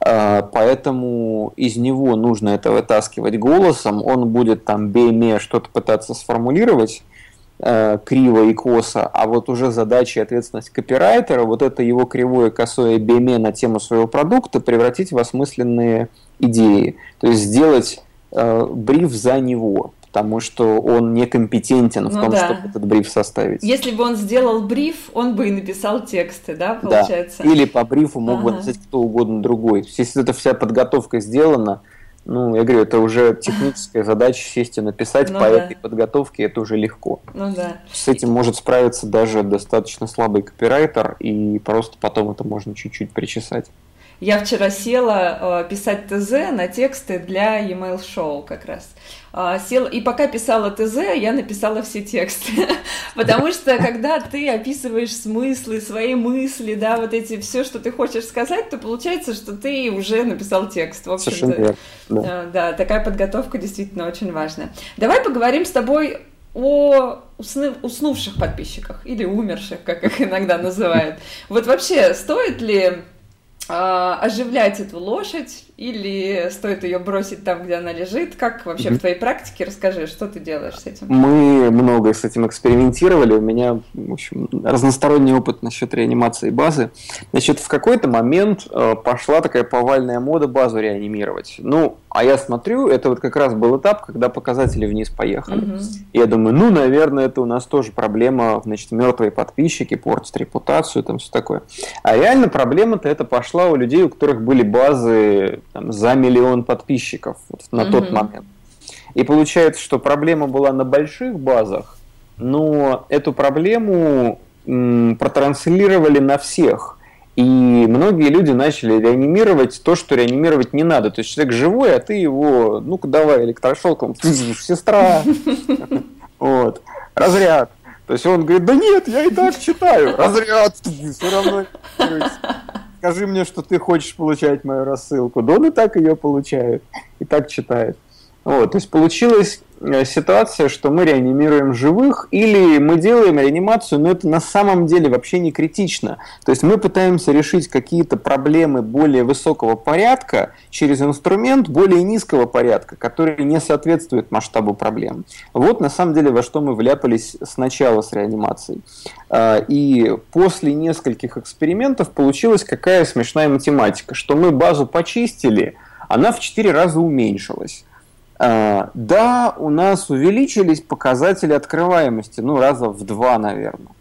А, поэтому из него нужно это вытаскивать голосом, он будет там бейме что-то пытаться сформулировать, э, криво и косо, а вот уже задача и ответственность копирайтера, вот это его кривое косое бейме на тему своего продукта превратить в осмысленные идеи. То есть сделать э, бриф за него потому что он некомпетентен в ну, том, да. чтобы этот бриф составить. Если бы он сделал бриф, он бы и написал тексты, да, получается? Да. Или по брифу мог ага. бы написать кто угодно другой. Если эта вся подготовка сделана, ну, я говорю, это уже <laughs> техническая задача сесть и написать ну, по да. этой подготовке, это уже легко. Ну да. С этим может справиться даже достаточно слабый копирайтер, и просто потом это можно чуть-чуть причесать. Я вчера села э, писать ТЗ на тексты для e-mail шоу как раз. Э, села, и пока писала ТЗ, я написала все тексты. <laughs> Потому что когда ты описываешь смыслы, свои мысли, да, вот эти все, что ты хочешь сказать, то получается, что ты уже написал текст. В общем-то, да. Э, да, такая подготовка действительно очень важна. Давай поговорим с тобой о уснувших подписчиках или умерших, как их иногда называют. Вот вообще, стоит ли а, оживлять эту лошадь или стоит ее бросить там, где она лежит? Как вообще mm-hmm. в твоей практике? Расскажи, что ты делаешь с этим? Мы много с этим экспериментировали. У меня, в общем, разносторонний опыт насчет реанимации базы. Значит, в какой-то момент э, пошла такая повальная мода базу реанимировать. Ну, а я смотрю, это вот как раз был этап, когда показатели вниз поехали. Mm-hmm. И я думаю, ну, наверное, это у нас тоже проблема, значит, мертвые подписчики, портят репутацию, там все такое. А реально проблема-то это пошла у людей, у которых были базы там, за миллион подписчиков вот, на mm-hmm. тот момент. И получается, что проблема была на больших базах, но эту проблему м, протранслировали на всех. И многие люди начали реанимировать то, что реанимировать не надо. То есть человек живой, а ты его, ну-ка давай электрошоком, сестра, <laughs> вот, разряд. То есть он говорит, да нет, я и так читаю, разряд, все равно скажи мне, что ты хочешь получать мою рассылку. Да он и так ее получает, и так читает. Вот, то есть получилась э, ситуация, что мы реанимируем живых, или мы делаем реанимацию, но это на самом деле вообще не критично. То есть мы пытаемся решить какие-то проблемы более высокого порядка через инструмент более низкого порядка, который не соответствует масштабу проблем. Вот на самом деле во что мы вляпались сначала с реанимацией. А, и после нескольких экспериментов получилась какая смешная математика, что мы базу почистили, она в 4 раза уменьшилась. А, да, у нас увеличились показатели открываемости, ну, раза в два, наверное.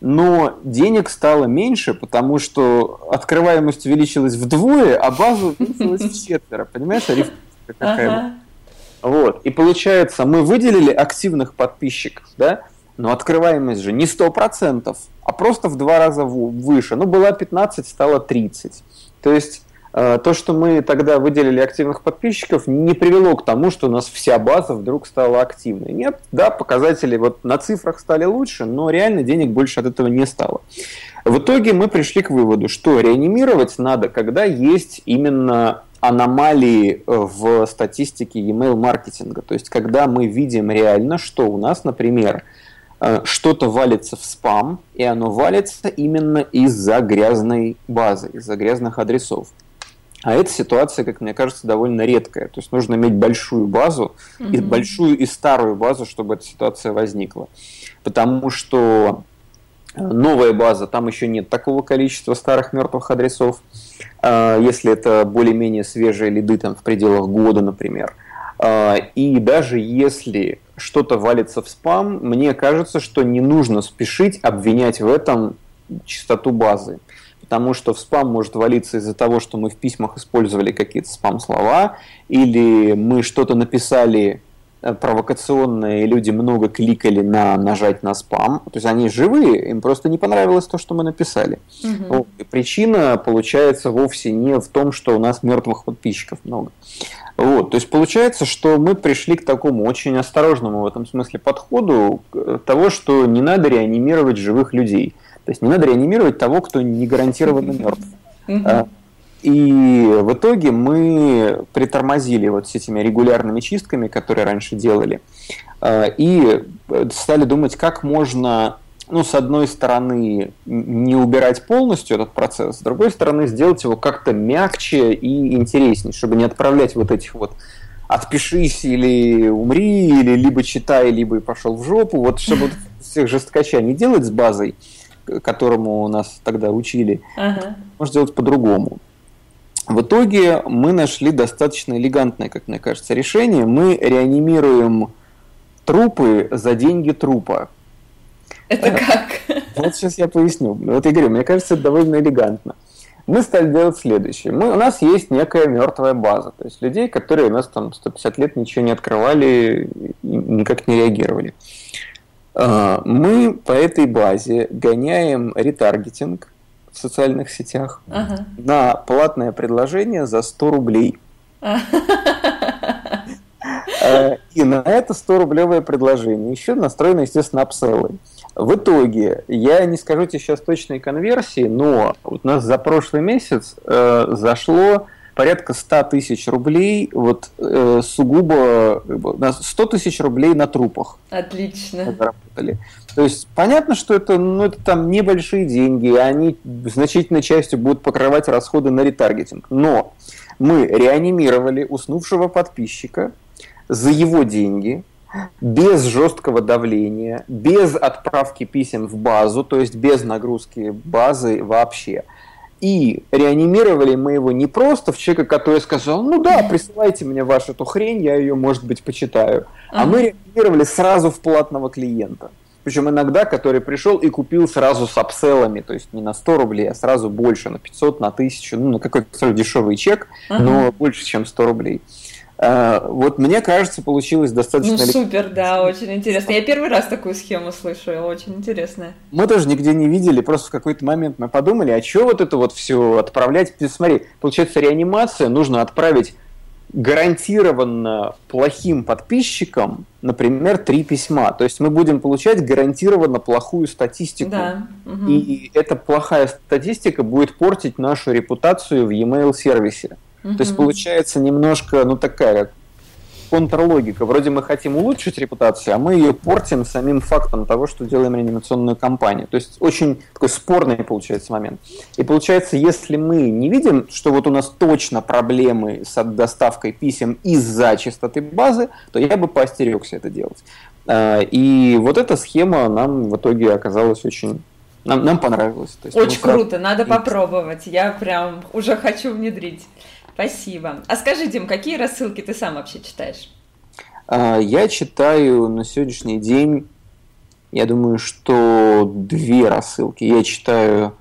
но денег стало меньше, потому что открываемость увеличилась вдвое, а база увеличилась в четверо. Понимаешь, арифметика какая ага. Вот. И получается, мы выделили активных подписчиков, да, но открываемость же не 100%, а просто в два раза выше. Ну, была 15, стало 30. То есть то, что мы тогда выделили активных подписчиков, не привело к тому, что у нас вся база вдруг стала активной. Нет, да, показатели вот на цифрах стали лучше, но реально денег больше от этого не стало. В итоге мы пришли к выводу, что реанимировать надо, когда есть именно аномалии э, в статистике email маркетинга. То есть, когда мы видим реально, что у нас, например, э, что-то валится в спам, и оно валится именно из-за грязной базы, из-за грязных адресов. А эта ситуация, как мне кажется, довольно редкая. То есть нужно иметь большую базу, mm-hmm. и большую и старую базу, чтобы эта ситуация возникла. Потому что новая база, там еще нет такого количества старых мертвых адресов, а, если это более-менее свежие лиды там, в пределах года, например. А, и даже если что-то валится в спам, мне кажется, что не нужно спешить обвинять в этом чистоту базы. Потому что в спам может валиться из-за того, что мы в письмах использовали какие-то спам-слова, или мы что-то написали Э, провокационные, люди много кликали на нажать на спам. То есть они живые, им просто не понравилось то, что мы написали. Угу. И причина получается вовсе не в том, что у нас мертвых подписчиков много. Вот, то есть получается, что мы пришли к такому очень осторожному в этом смысле подходу того, что не надо реанимировать живых людей. То есть не надо реанимировать того, кто не гарантированно мертв. Угу. И в итоге мы притормозили вот с этими регулярными чистками, которые раньше делали, э, и стали думать, как можно, ну, с одной стороны, не убирать полностью этот процесс, с другой стороны, сделать его как-то мягче и интереснее, чтобы не отправлять вот этих вот отпишись или умри, или либо читай, либо и пошел в жопу, вот чтобы всех жесткача не делать с базой, которому нас тогда учили, ага. можно сделать по-другому. В итоге мы нашли достаточно элегантное, как мне кажется, решение. Мы реанимируем трупы за деньги трупа. Это э, как? Вот сейчас я поясню. Вот я говорю, мне кажется, это довольно элегантно. Мы стали делать следующее. Мы, у нас есть некая мертвая база, то есть людей, которые у нас там 150 лет ничего не открывали и никак не реагировали. Э, мы по этой базе гоняем ретаргетинг, в социальных сетях ага. на платное предложение за 100 рублей. Э, <laughs> и на это 100-рублевое предложение еще настроено, естественно, апселлы. В итоге, я не скажу тебе сейчас точной конверсии, но вот у нас за прошлый месяц э, зашло порядка 100 тысяч рублей, вот э, сугубо на 100 тысяч рублей на трупах. Отлично. Заработали. То есть понятно, что это, ну, это там небольшие деньги, и они значительной частью будут покрывать расходы на ретаргетинг. Но мы реанимировали уснувшего подписчика за его деньги, без жесткого давления, без отправки писем в базу, то есть без нагрузки базы вообще – и реанимировали мы его не просто в человека, который сказал, ну да, присылайте мне вашу эту хрень, я ее, может быть, почитаю. А мы реанимировали сразу в платного клиента. Причем иногда, который пришел и купил сразу с апселлами, то есть не на 100 рублей, а сразу больше, на 500, на 1000, ну, на какой-то дешевый чек, но больше, чем 100 рублей. Э, вот мне кажется, получилось достаточно... Ну, супер, да, очень интересно. Я первый раз такую схему слышу, очень интересная. Мы тоже нигде не видели, просто в какой-то момент мы подумали, а что вот это вот все отправлять? Смотри, получается, реанимация нужно отправить гарантированно плохим подписчикам, например, три письма. То есть мы будем получать гарантированно плохую статистику. Да. Угу. И эта плохая статистика будет портить нашу репутацию в e-mail сервисе. Угу. То есть получается немножко, ну такая контрлогика. Вроде мы хотим улучшить репутацию, а мы ее портим самим фактом того, что делаем реанимационную кампанию. То есть очень такой спорный получается момент. И получается, если мы не видим, что вот у нас точно проблемы с доставкой писем из-за чистоты базы, то я бы поостерегся это делать. А, и вот эта схема нам в итоге оказалась очень нам, нам понравилось. То есть Очень круто, прав... надо попробовать. Я прям уже хочу внедрить. Спасибо. А скажи, Дим, какие рассылки ты сам вообще читаешь? А, я читаю на сегодняшний день Я думаю, что две рассылки. Я читаю,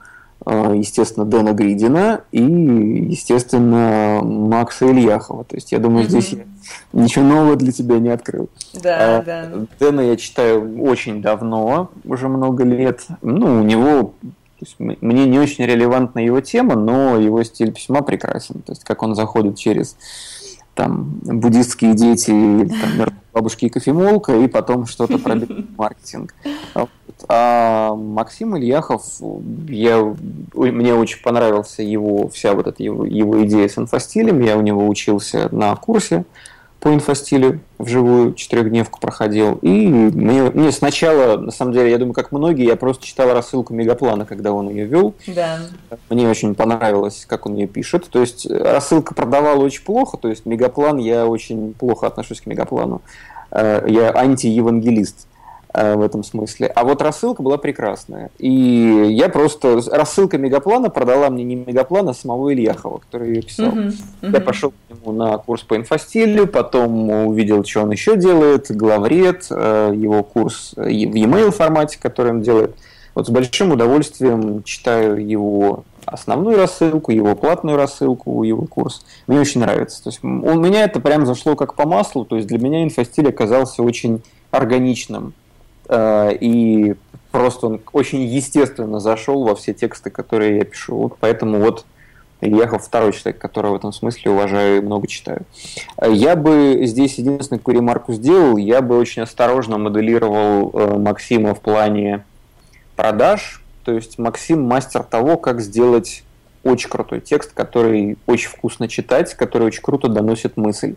э, естественно, Дэна Гридина и, естественно, Макса Ильяхова. То есть я думаю, mm-hmm. здесь я ничего нового для тебя не открыл. Да, а, да. Дэна я читаю очень давно, уже много лет. Ну, у него то есть мне не очень релевантна его тема, но его стиль письма прекрасен. То есть как он заходит через там буддистские дети, там, бабушки и кофемолка, и потом что-то про <laughs> маркетинг. А Максим Ильяхов, я, мне очень понравился его, вся вот эта его, его идея с инфостилем. Я у него учился на курсе по инфостилю вживую, четырехдневку проходил. И мне, мне сначала, на самом деле, я думаю, как многие, я просто читал рассылку Мегаплана, когда он ее вел. Да. Мне очень понравилось, как он ее пишет. То есть рассылка продавала очень плохо, то есть Мегаплан, я очень плохо отношусь к Мегаплану. Э, я антиевангелист. Э, в этом смысле. А вот рассылка была прекрасная. И я просто... Рассылка Мегаплана продала мне не Мегаплана, а самого Ильяхова, который ее писал. Uh-huh, uh-huh. Я пошел к нему на курс по инфостилю, потом увидел, что он еще делает, главред, э, его курс в e-mail формате, который он делает. Вот с большим удовольствием читаю его основную рассылку, его платную рассылку, его курс. Мне очень нравится. То есть у меня это прям зашло как по маслу. То есть для меня инфостиль оказался очень органичным. Э, и просто он очень естественно зашел во все тексты, которые я пишу. Вот поэтому вот Ильяхов второй человек, которого в этом смысле уважаю и много читаю. Я бы здесь единственную какую ремарку сделал, я бы очень осторожно моделировал э, Максима в плане продаж. То есть Максим мастер того, как сделать очень крутой текст, который очень вкусно читать, который очень круто доносит мысль.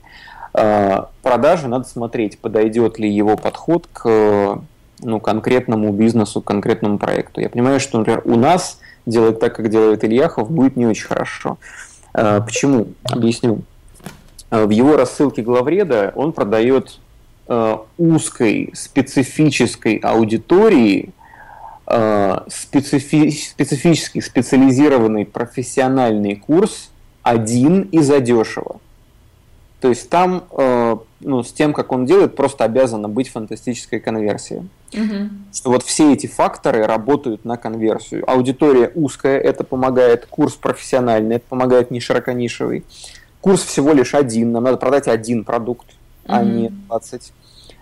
Э, продажи надо смотреть, подойдет ли его подход к ну, конкретному бизнесу, конкретному проекту. Я понимаю, что, например, у нас делать так, как делает Ильяхов, будет не очень хорошо. А, почему? Объясню. А, в его рассылке главреда он продает а, узкой специфической аудитории специфи специфический специализированный профессиональный курс один и задешево. То есть там ну, с тем, как он делает, просто обязана быть фантастическая конверсия. Угу. Что вот все эти факторы работают на конверсию. Аудитория узкая, это помогает. Курс профессиональный, это помогает не широконишевый. Курс всего лишь один, нам надо продать один продукт, угу. а не 20.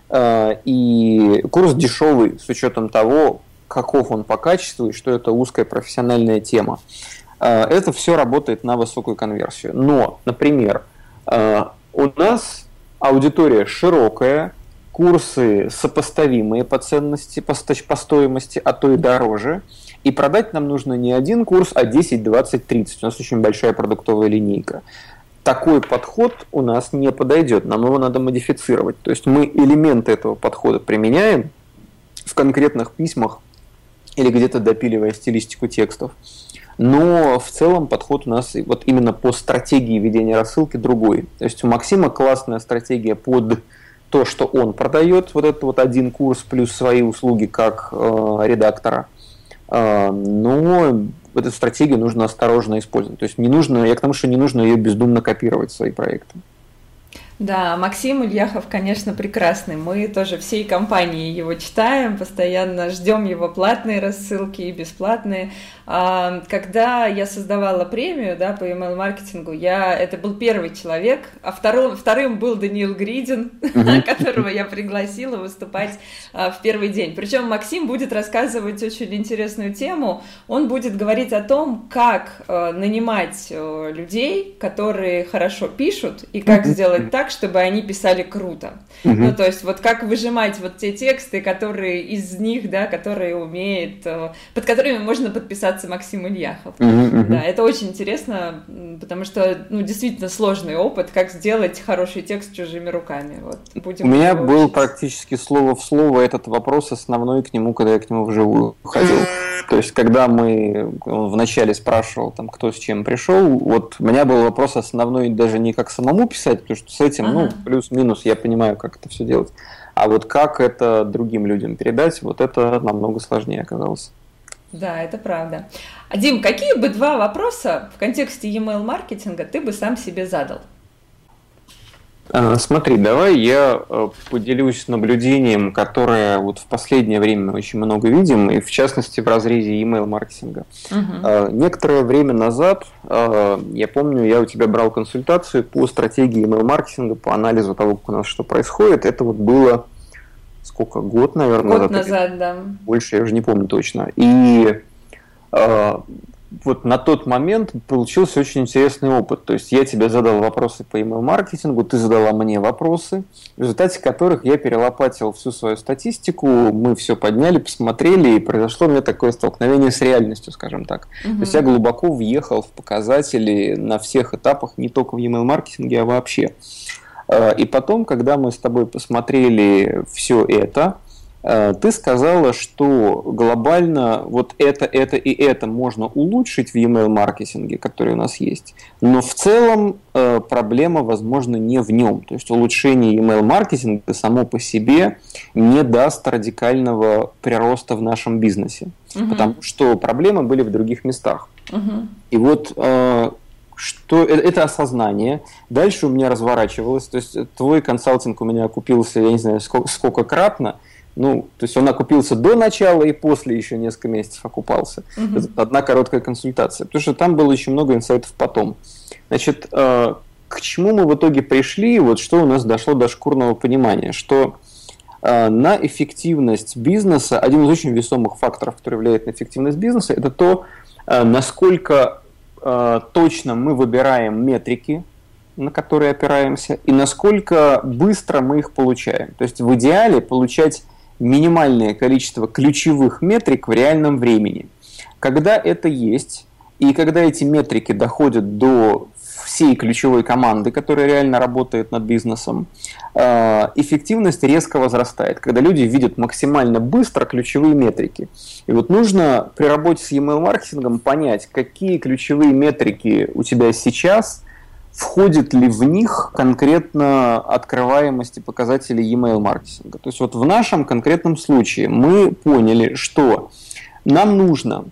А, и курс дешевый с учетом того, каков он по качеству и что это узкая профессиональная тема. А, это все работает на высокую конверсию. Но, например, а, у нас аудитория широкая, курсы сопоставимые по ценности, по, стоимости, а то и дороже. И продать нам нужно не один курс, а 10, 20, 30. У нас очень большая продуктовая линейка. Такой подход у нас не подойдет, нам его надо модифицировать. То есть мы элементы этого подхода применяем в конкретных письмах или где-то допиливая стилистику текстов. Но в целом подход у нас вот именно по стратегии ведения рассылки другой. То есть у Максима классная стратегия под то, что он продает, вот этот вот один курс плюс свои услуги как э, редактора. Э, но эту стратегию нужно осторожно использовать. То есть не нужно, я к тому, что не нужно ее бездумно копировать в свои проекты. Да, Максим Ильяхов, конечно, прекрасный. Мы тоже всей компанией его читаем, постоянно ждем его платные рассылки и бесплатные. А, когда я создавала премию да, по email-маркетингу, я, это был первый человек, а вторым, вторым был Даниил Гридин, <laughs> которого я пригласила выступать а, в первый день. Причем Максим будет рассказывать очень интересную тему. Он будет говорить о том, как а, нанимать людей, которые хорошо пишут, и как сделать так, чтобы они писали круто. Ну, то есть вот как выжимать вот те тексты, которые из них, да, которые умеет, под которыми можно подписаться писаться Максим Ильяхов. Uh-huh. Да, это очень интересно, потому что, ну, действительно сложный опыт, как сделать хороший текст чужими руками. Вот, будем У меня был учиться. практически слово в слово этот вопрос основной к нему, когда я к нему вживую ходил. То есть, когда мы, вначале спрашивал, там, кто с чем пришел, вот у меня был вопрос основной даже не как самому писать, потому что с этим, ну, ага. ну, плюс-минус, я понимаю, как это все делать. А вот как это другим людям передать, вот это намного сложнее оказалось. Да, это правда. А, Дим, какие бы два вопроса в контексте e-mail маркетинга ты бы сам себе задал? А, смотри, давай я э, поделюсь наблюдением, которое вот в последнее время мы очень много видим, и в частности в разрезе email маркетинга. Uh-huh. Некоторое время назад, а, я помню, я у тебя брал консультацию по стратегии email маркетинга, по анализу того, как у нас что происходит. Это вот было сколько год, наверное, год назад. назад, да. Больше я уже не помню точно. И вот на тот момент получился очень интересный опыт. То есть я тебе задал вопросы по email-маркетингу, ты задала мне вопросы, в результате которых я перелопатил всю свою статистику, мы все подняли, посмотрели, и произошло у меня такое столкновение с реальностью, скажем так. Угу. То есть я глубоко въехал в показатели на всех этапах, не только в email-маркетинге, а вообще. Э, и потом, когда мы с тобой посмотрели все это, ты сказала, что глобально вот это, это и это можно улучшить в email маркетинге, который у нас есть, но в целом э, проблема, возможно, не в нем. То есть улучшение email маркетинга само по себе не даст радикального прироста в нашем бизнесе, угу. потому что проблемы были в других местах. Угу. И вот э, что это осознание. Дальше у меня разворачивалось, то есть твой консалтинг у меня окупился, я не знаю, сколько, сколько кратно, ну, то есть он окупился до начала и после еще несколько месяцев окупался. Угу. Это одна короткая консультация. Потому что там было еще много инсайтов потом. Значит, э, к чему мы в итоге пришли, вот что у нас дошло до шкурного понимания, что э, на эффективность бизнеса, один из очень весомых факторов, который влияет на эффективность бизнеса, это то, э, насколько точно мы выбираем метрики, на которые опираемся, и насколько быстро мы их получаем. То есть в идеале получать минимальное количество ключевых метрик в реальном времени. Когда это есть, и когда эти метрики доходят до всей ключевой команды, которая реально работает над бизнесом, э, эффективность резко возрастает, когда люди видят максимально быстро ключевые метрики. И вот нужно при работе с email маркетингом понять, какие ключевые метрики у тебя сейчас – входит ли в них конкретно открываемость и показатели email маркетинга. То есть вот в нашем конкретном случае мы поняли, что нам нужно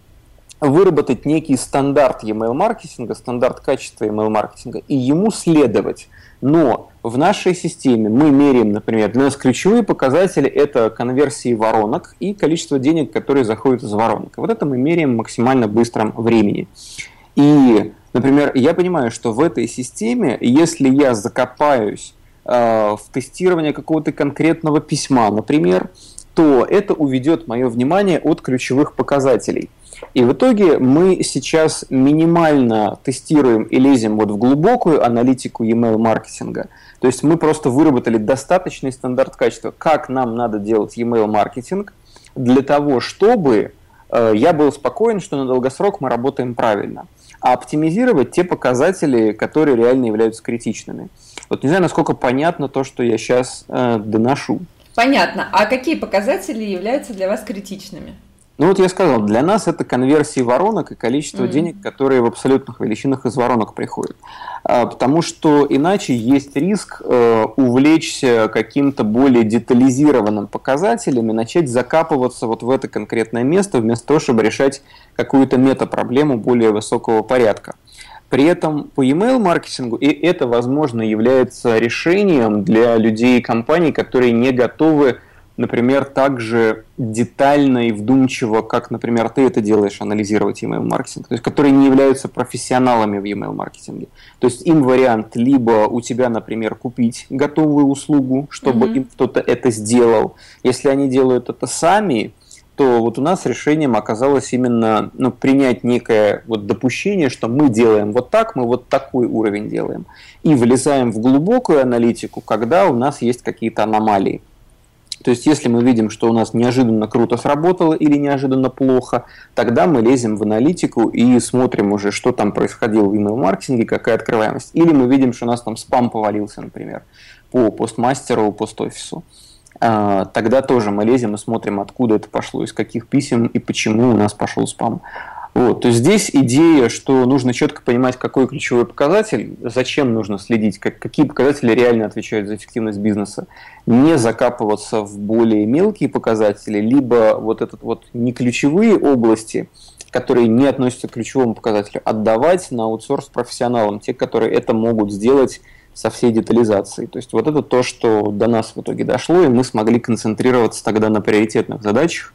выработать некий стандарт email маркетинга, стандарт качества email маркетинга и ему следовать. Но в нашей системе мы меряем, например, для нас ключевые показатели это конверсии воронок и количество денег, которые заходят из воронок. Вот это мы меряем в максимально быстром времени. И Например, я понимаю, что в этой системе, если я закопаюсь э, в тестирование какого-то конкретного письма, например, то это уведет мое внимание от ключевых показателей. И в итоге мы сейчас минимально тестируем и лезем вот в глубокую аналитику email маркетинга. То есть мы просто выработали достаточный стандарт качества, как нам надо делать email маркетинг для того, чтобы э, я был спокоен, что на долгосрок мы работаем правильно а оптимизировать те показатели, которые реально являются критичными. Вот не знаю, насколько понятно то, что я сейчас э, доношу. Понятно. А какие показатели являются для вас критичными? Ну вот я сказал, для нас это конверсии воронок и количество mm-hmm. денег, которые в абсолютных величинах из воронок приходят. А, потому что иначе есть риск э, увлечься каким-то более детализированным показателем и начать закапываться вот в это конкретное место, вместо того, чтобы решать какую-то метапроблему более высокого порядка. При этом по email маркетингу, и это, возможно, является решением для людей и компаний, которые не готовы например, так же детально и вдумчиво, как, например, ты это делаешь, анализировать email маркетинг, то есть которые не являются профессионалами в email маркетинге. То есть им вариант либо у тебя, например, купить готовую услугу, чтобы mm-hmm. им кто-то это сделал. Если они делают это сами, то вот у нас решением оказалось именно ну, принять некое вот допущение, что мы делаем вот так, мы вот такой уровень делаем. И влезаем в глубокую аналитику, когда у нас есть какие-то аномалии. То есть, если мы видим, что у нас неожиданно круто сработало или неожиданно плохо, тогда мы лезем в аналитику и смотрим уже, что там происходило в email-маркетинге, какая открываемость. Или мы видим, что у нас там спам повалился, например, по постмастеру, пост-офису. А, тогда тоже мы лезем и смотрим, откуда это пошло, из каких писем и почему у нас пошел спам. Вот, то здесь идея, что нужно четко понимать, какой ключевой показатель, зачем нужно следить, как, какие показатели реально отвечают за эффективность бизнеса, не закапываться в более мелкие показатели, либо вот этот вот не ключевые области, которые не относятся к ключевому показателю, отдавать на аутсорс профессионалам, те, которые это могут сделать со всей детализацией. То есть вот это то, что до нас в итоге дошло, и мы смогли концентрироваться тогда на приоритетных задачах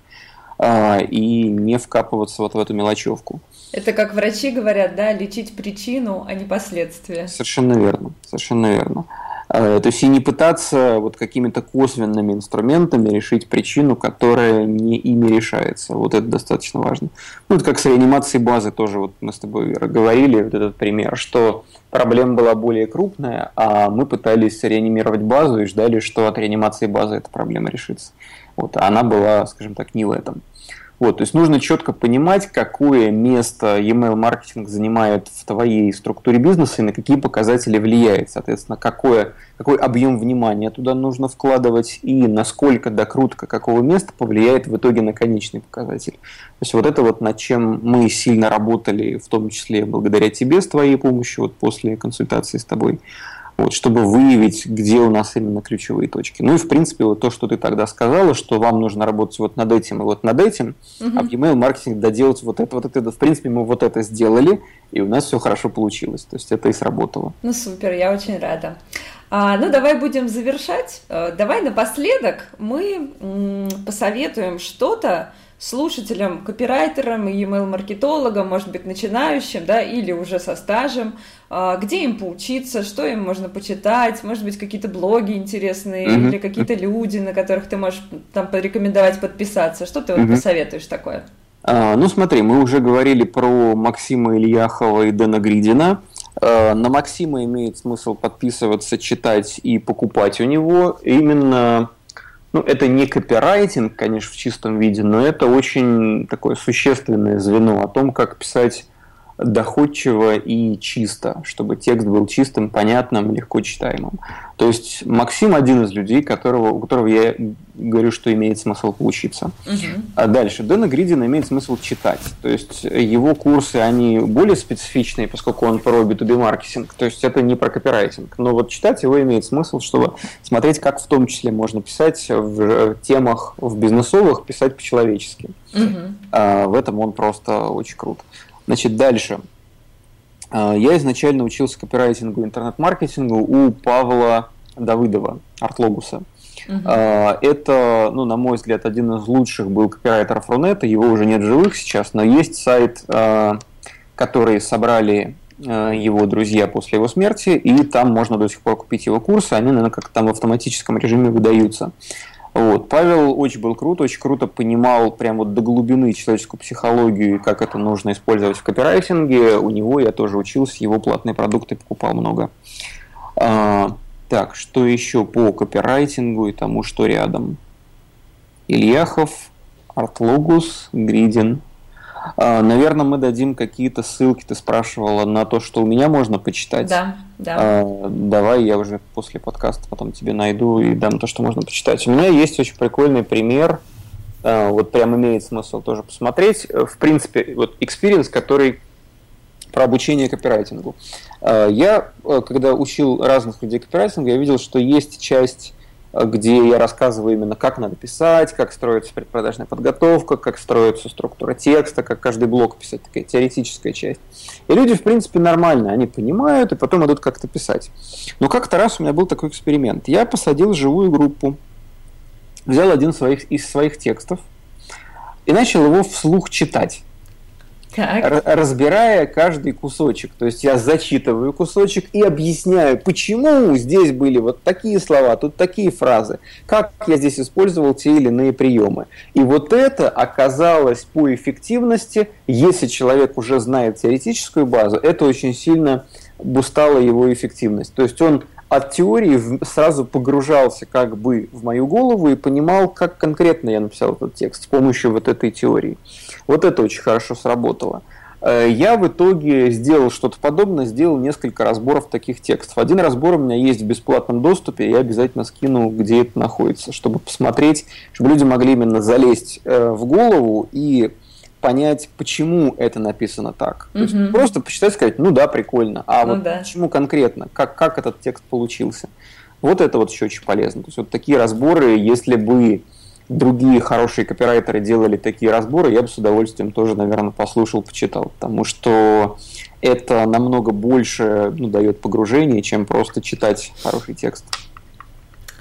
и не вкапываться вот в эту мелочевку. Это как врачи говорят, да, лечить причину, а не последствия. Совершенно верно, совершенно верно. А, то есть и не пытаться вот какими-то косвенными инструментами решить причину, которая не ими решается. Вот это достаточно важно. Ну, это как с реанимацией базы тоже, вот мы с тобой говорили, вот этот пример, что проблема была более крупная, а мы пытались реанимировать базу и ждали, что от реанимации базы эта проблема решится. Вот, а она была, скажем так, не в этом. Вот, то есть нужно четко понимать, какое место email маркетинг занимает в твоей структуре бизнеса и на какие показатели влияет. Соответственно, какое, какой объем внимания туда нужно вкладывать и насколько докрутка какого места повлияет в итоге на конечный показатель. То есть вот это вот над чем мы сильно работали, в том числе благодаря тебе с твоей помощью, вот после консультации с тобой вот, чтобы выявить, где у нас именно ключевые точки. Ну и, в принципе, вот то, что ты тогда сказала, что вам нужно работать вот над этим и вот над этим, угу. а в email маркетинг доделать вот это, вот это. В принципе, мы вот это сделали, и у нас все хорошо получилось. То есть это и сработало. Ну супер, я очень рада. А, ну, давай будем завершать. Э, давай напоследок мы посоветуем что-то, слушателям, копирайтерам email-маркетологам, может быть, начинающим, да, или уже со стажем, а, где им поучиться, что им можно почитать, может быть, какие-то блоги интересные mm-hmm. или какие-то люди, на которых ты можешь там порекомендовать подписаться. Что ты mm-hmm. вот посоветуешь такое? А, ну, смотри, мы уже говорили про Максима Ильяхова и Дэна Гридина. А, на Максима имеет смысл подписываться, читать и покупать у него именно ну, это не копирайтинг, конечно, в чистом виде, но это очень такое существенное звено о том, как писать доходчиво и чисто, чтобы текст был чистым, понятным, легко читаемым. То есть Максим один из людей, которого, у которого я говорю, что имеет смысл поучиться. Угу. А дальше. Дэна Гридина имеет смысл читать. То есть его курсы, они более специфичные, поскольку он про B2B маркетинг. То есть это не про копирайтинг. Но вот читать его имеет смысл, чтобы смотреть, как в том числе можно писать в темах, в бизнесовых, писать по-человечески. Угу. А, в этом он просто очень крут. Значит, дальше. А, я изначально учился копирайтингу интернет-маркетингу у Павла Давыдова, Артлогуса. Угу. Это, ну, на мой взгляд, один из лучших был копирайтеров Рунета. Его уже нет в живых сейчас, но есть сайт, а, который собрали его друзья после его смерти, и там можно до сих пор купить его курсы, они, наверное, как там в автоматическом режиме выдаются. Вот. Павел очень был крут, очень круто понимал прям вот до глубины человеческую психологию и как это нужно использовать в копирайтинге. У него я тоже учился, его платные продукты покупал много. А, так, что еще по копирайтингу и тому, что рядом? Ильяхов, Артлогус, Гридин, а, Наверное, мы дадим какие-то ссылки, ты спрашивала, на то, что у меня можно почитать. Да, да. А, давай я уже после подкаста потом тебе найду и дам то, что можно почитать. У меня есть очень прикольный пример, а, вот прям имеет смысл тоже посмотреть. В принципе, вот experience, который про обучение копирайтингу. Я, когда учил разных людей копирайтингу, я видел, что есть часть где я рассказываю именно, как надо писать, как строится предпродажная подготовка, как строится структура текста, как каждый блок писать, такая теоретическая часть. И люди, в принципе, нормально, они понимают и потом идут как-то писать. Но как-то раз у меня был такой эксперимент. Я посадил живую группу, взял один своих, из своих текстов и начал его вслух читать разбирая каждый кусочек. То есть я зачитываю кусочек и объясняю, почему здесь были вот такие слова, тут такие фразы, как я здесь использовал те или иные приемы. И вот это оказалось по эффективности, если человек уже знает теоретическую базу, это очень сильно бустало его эффективность. То есть он от теории сразу погружался как бы в мою голову и понимал, как конкретно я написал этот текст с помощью вот этой теории. Вот это очень хорошо сработало. Э, я в итоге сделал что-то подобное, сделал несколько разборов таких текстов. Один разбор у меня есть в бесплатном доступе, я обязательно скину, где это находится, чтобы посмотреть, чтобы люди могли именно залезть э, в голову и понять, почему это написано так. То есть просто почитать сказать, ну да, прикольно. А ну вот да. почему конкретно, как, как этот текст получился. Вот это вот еще очень полезно. То есть вот такие разборы, если бы другие хорошие копирайтеры делали такие разборы, я бы с удовольствием тоже, наверное, послушал, почитал, потому что это намного больше ну, дает погружение, чем просто читать хороший текст.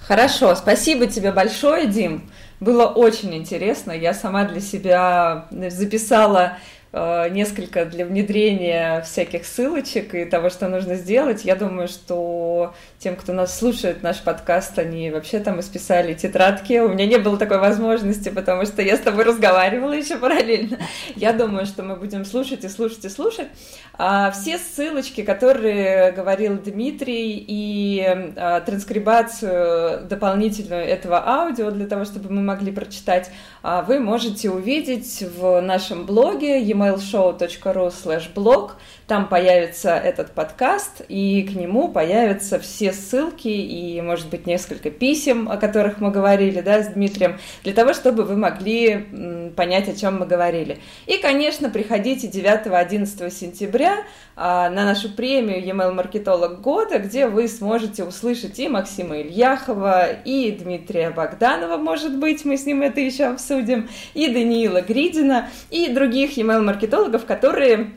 Хорошо, спасибо тебе большое, Дим. Было очень интересно. Я сама для себя записала несколько для внедрения всяких ссылочек и того, что нужно сделать. Я думаю, что тем, кто нас слушает, наш подкаст, они вообще там исписали тетрадки. У меня не было такой возможности, потому что я с тобой разговаривала еще параллельно. Я думаю, что мы будем слушать и слушать и слушать. А все ссылочки, которые говорил Дмитрий, и а, транскрибацию дополнительную этого аудио для того, чтобы мы могли прочитать, вы можете увидеть в нашем блоге emailshow.ru blog. Там появится этот подкаст, и к нему появятся все ссылки и, может быть, несколько писем, о которых мы говорили да, с Дмитрием, для того, чтобы вы могли понять, о чем мы говорили. И, конечно, приходите 9-11 сентября а, на нашу премию e-mail маркетолог года, где вы сможете услышать и Максима Ильяхова, и Дмитрия Богданова, может быть, мы с ним это еще обсудим, и Даниила Гридина, и других e-mail маркетологов, которые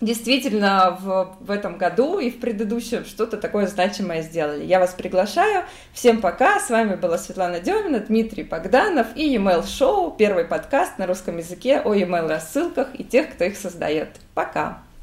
действительно в, в этом году и в предыдущем что-то такое значимое сделали. Я вас приглашаю. Всем пока. С вами была Светлана Демина, Дмитрий Богданов и e-mail шоу, первый подкаст на русском языке о e-mail рассылках и тех, кто их создает. Пока.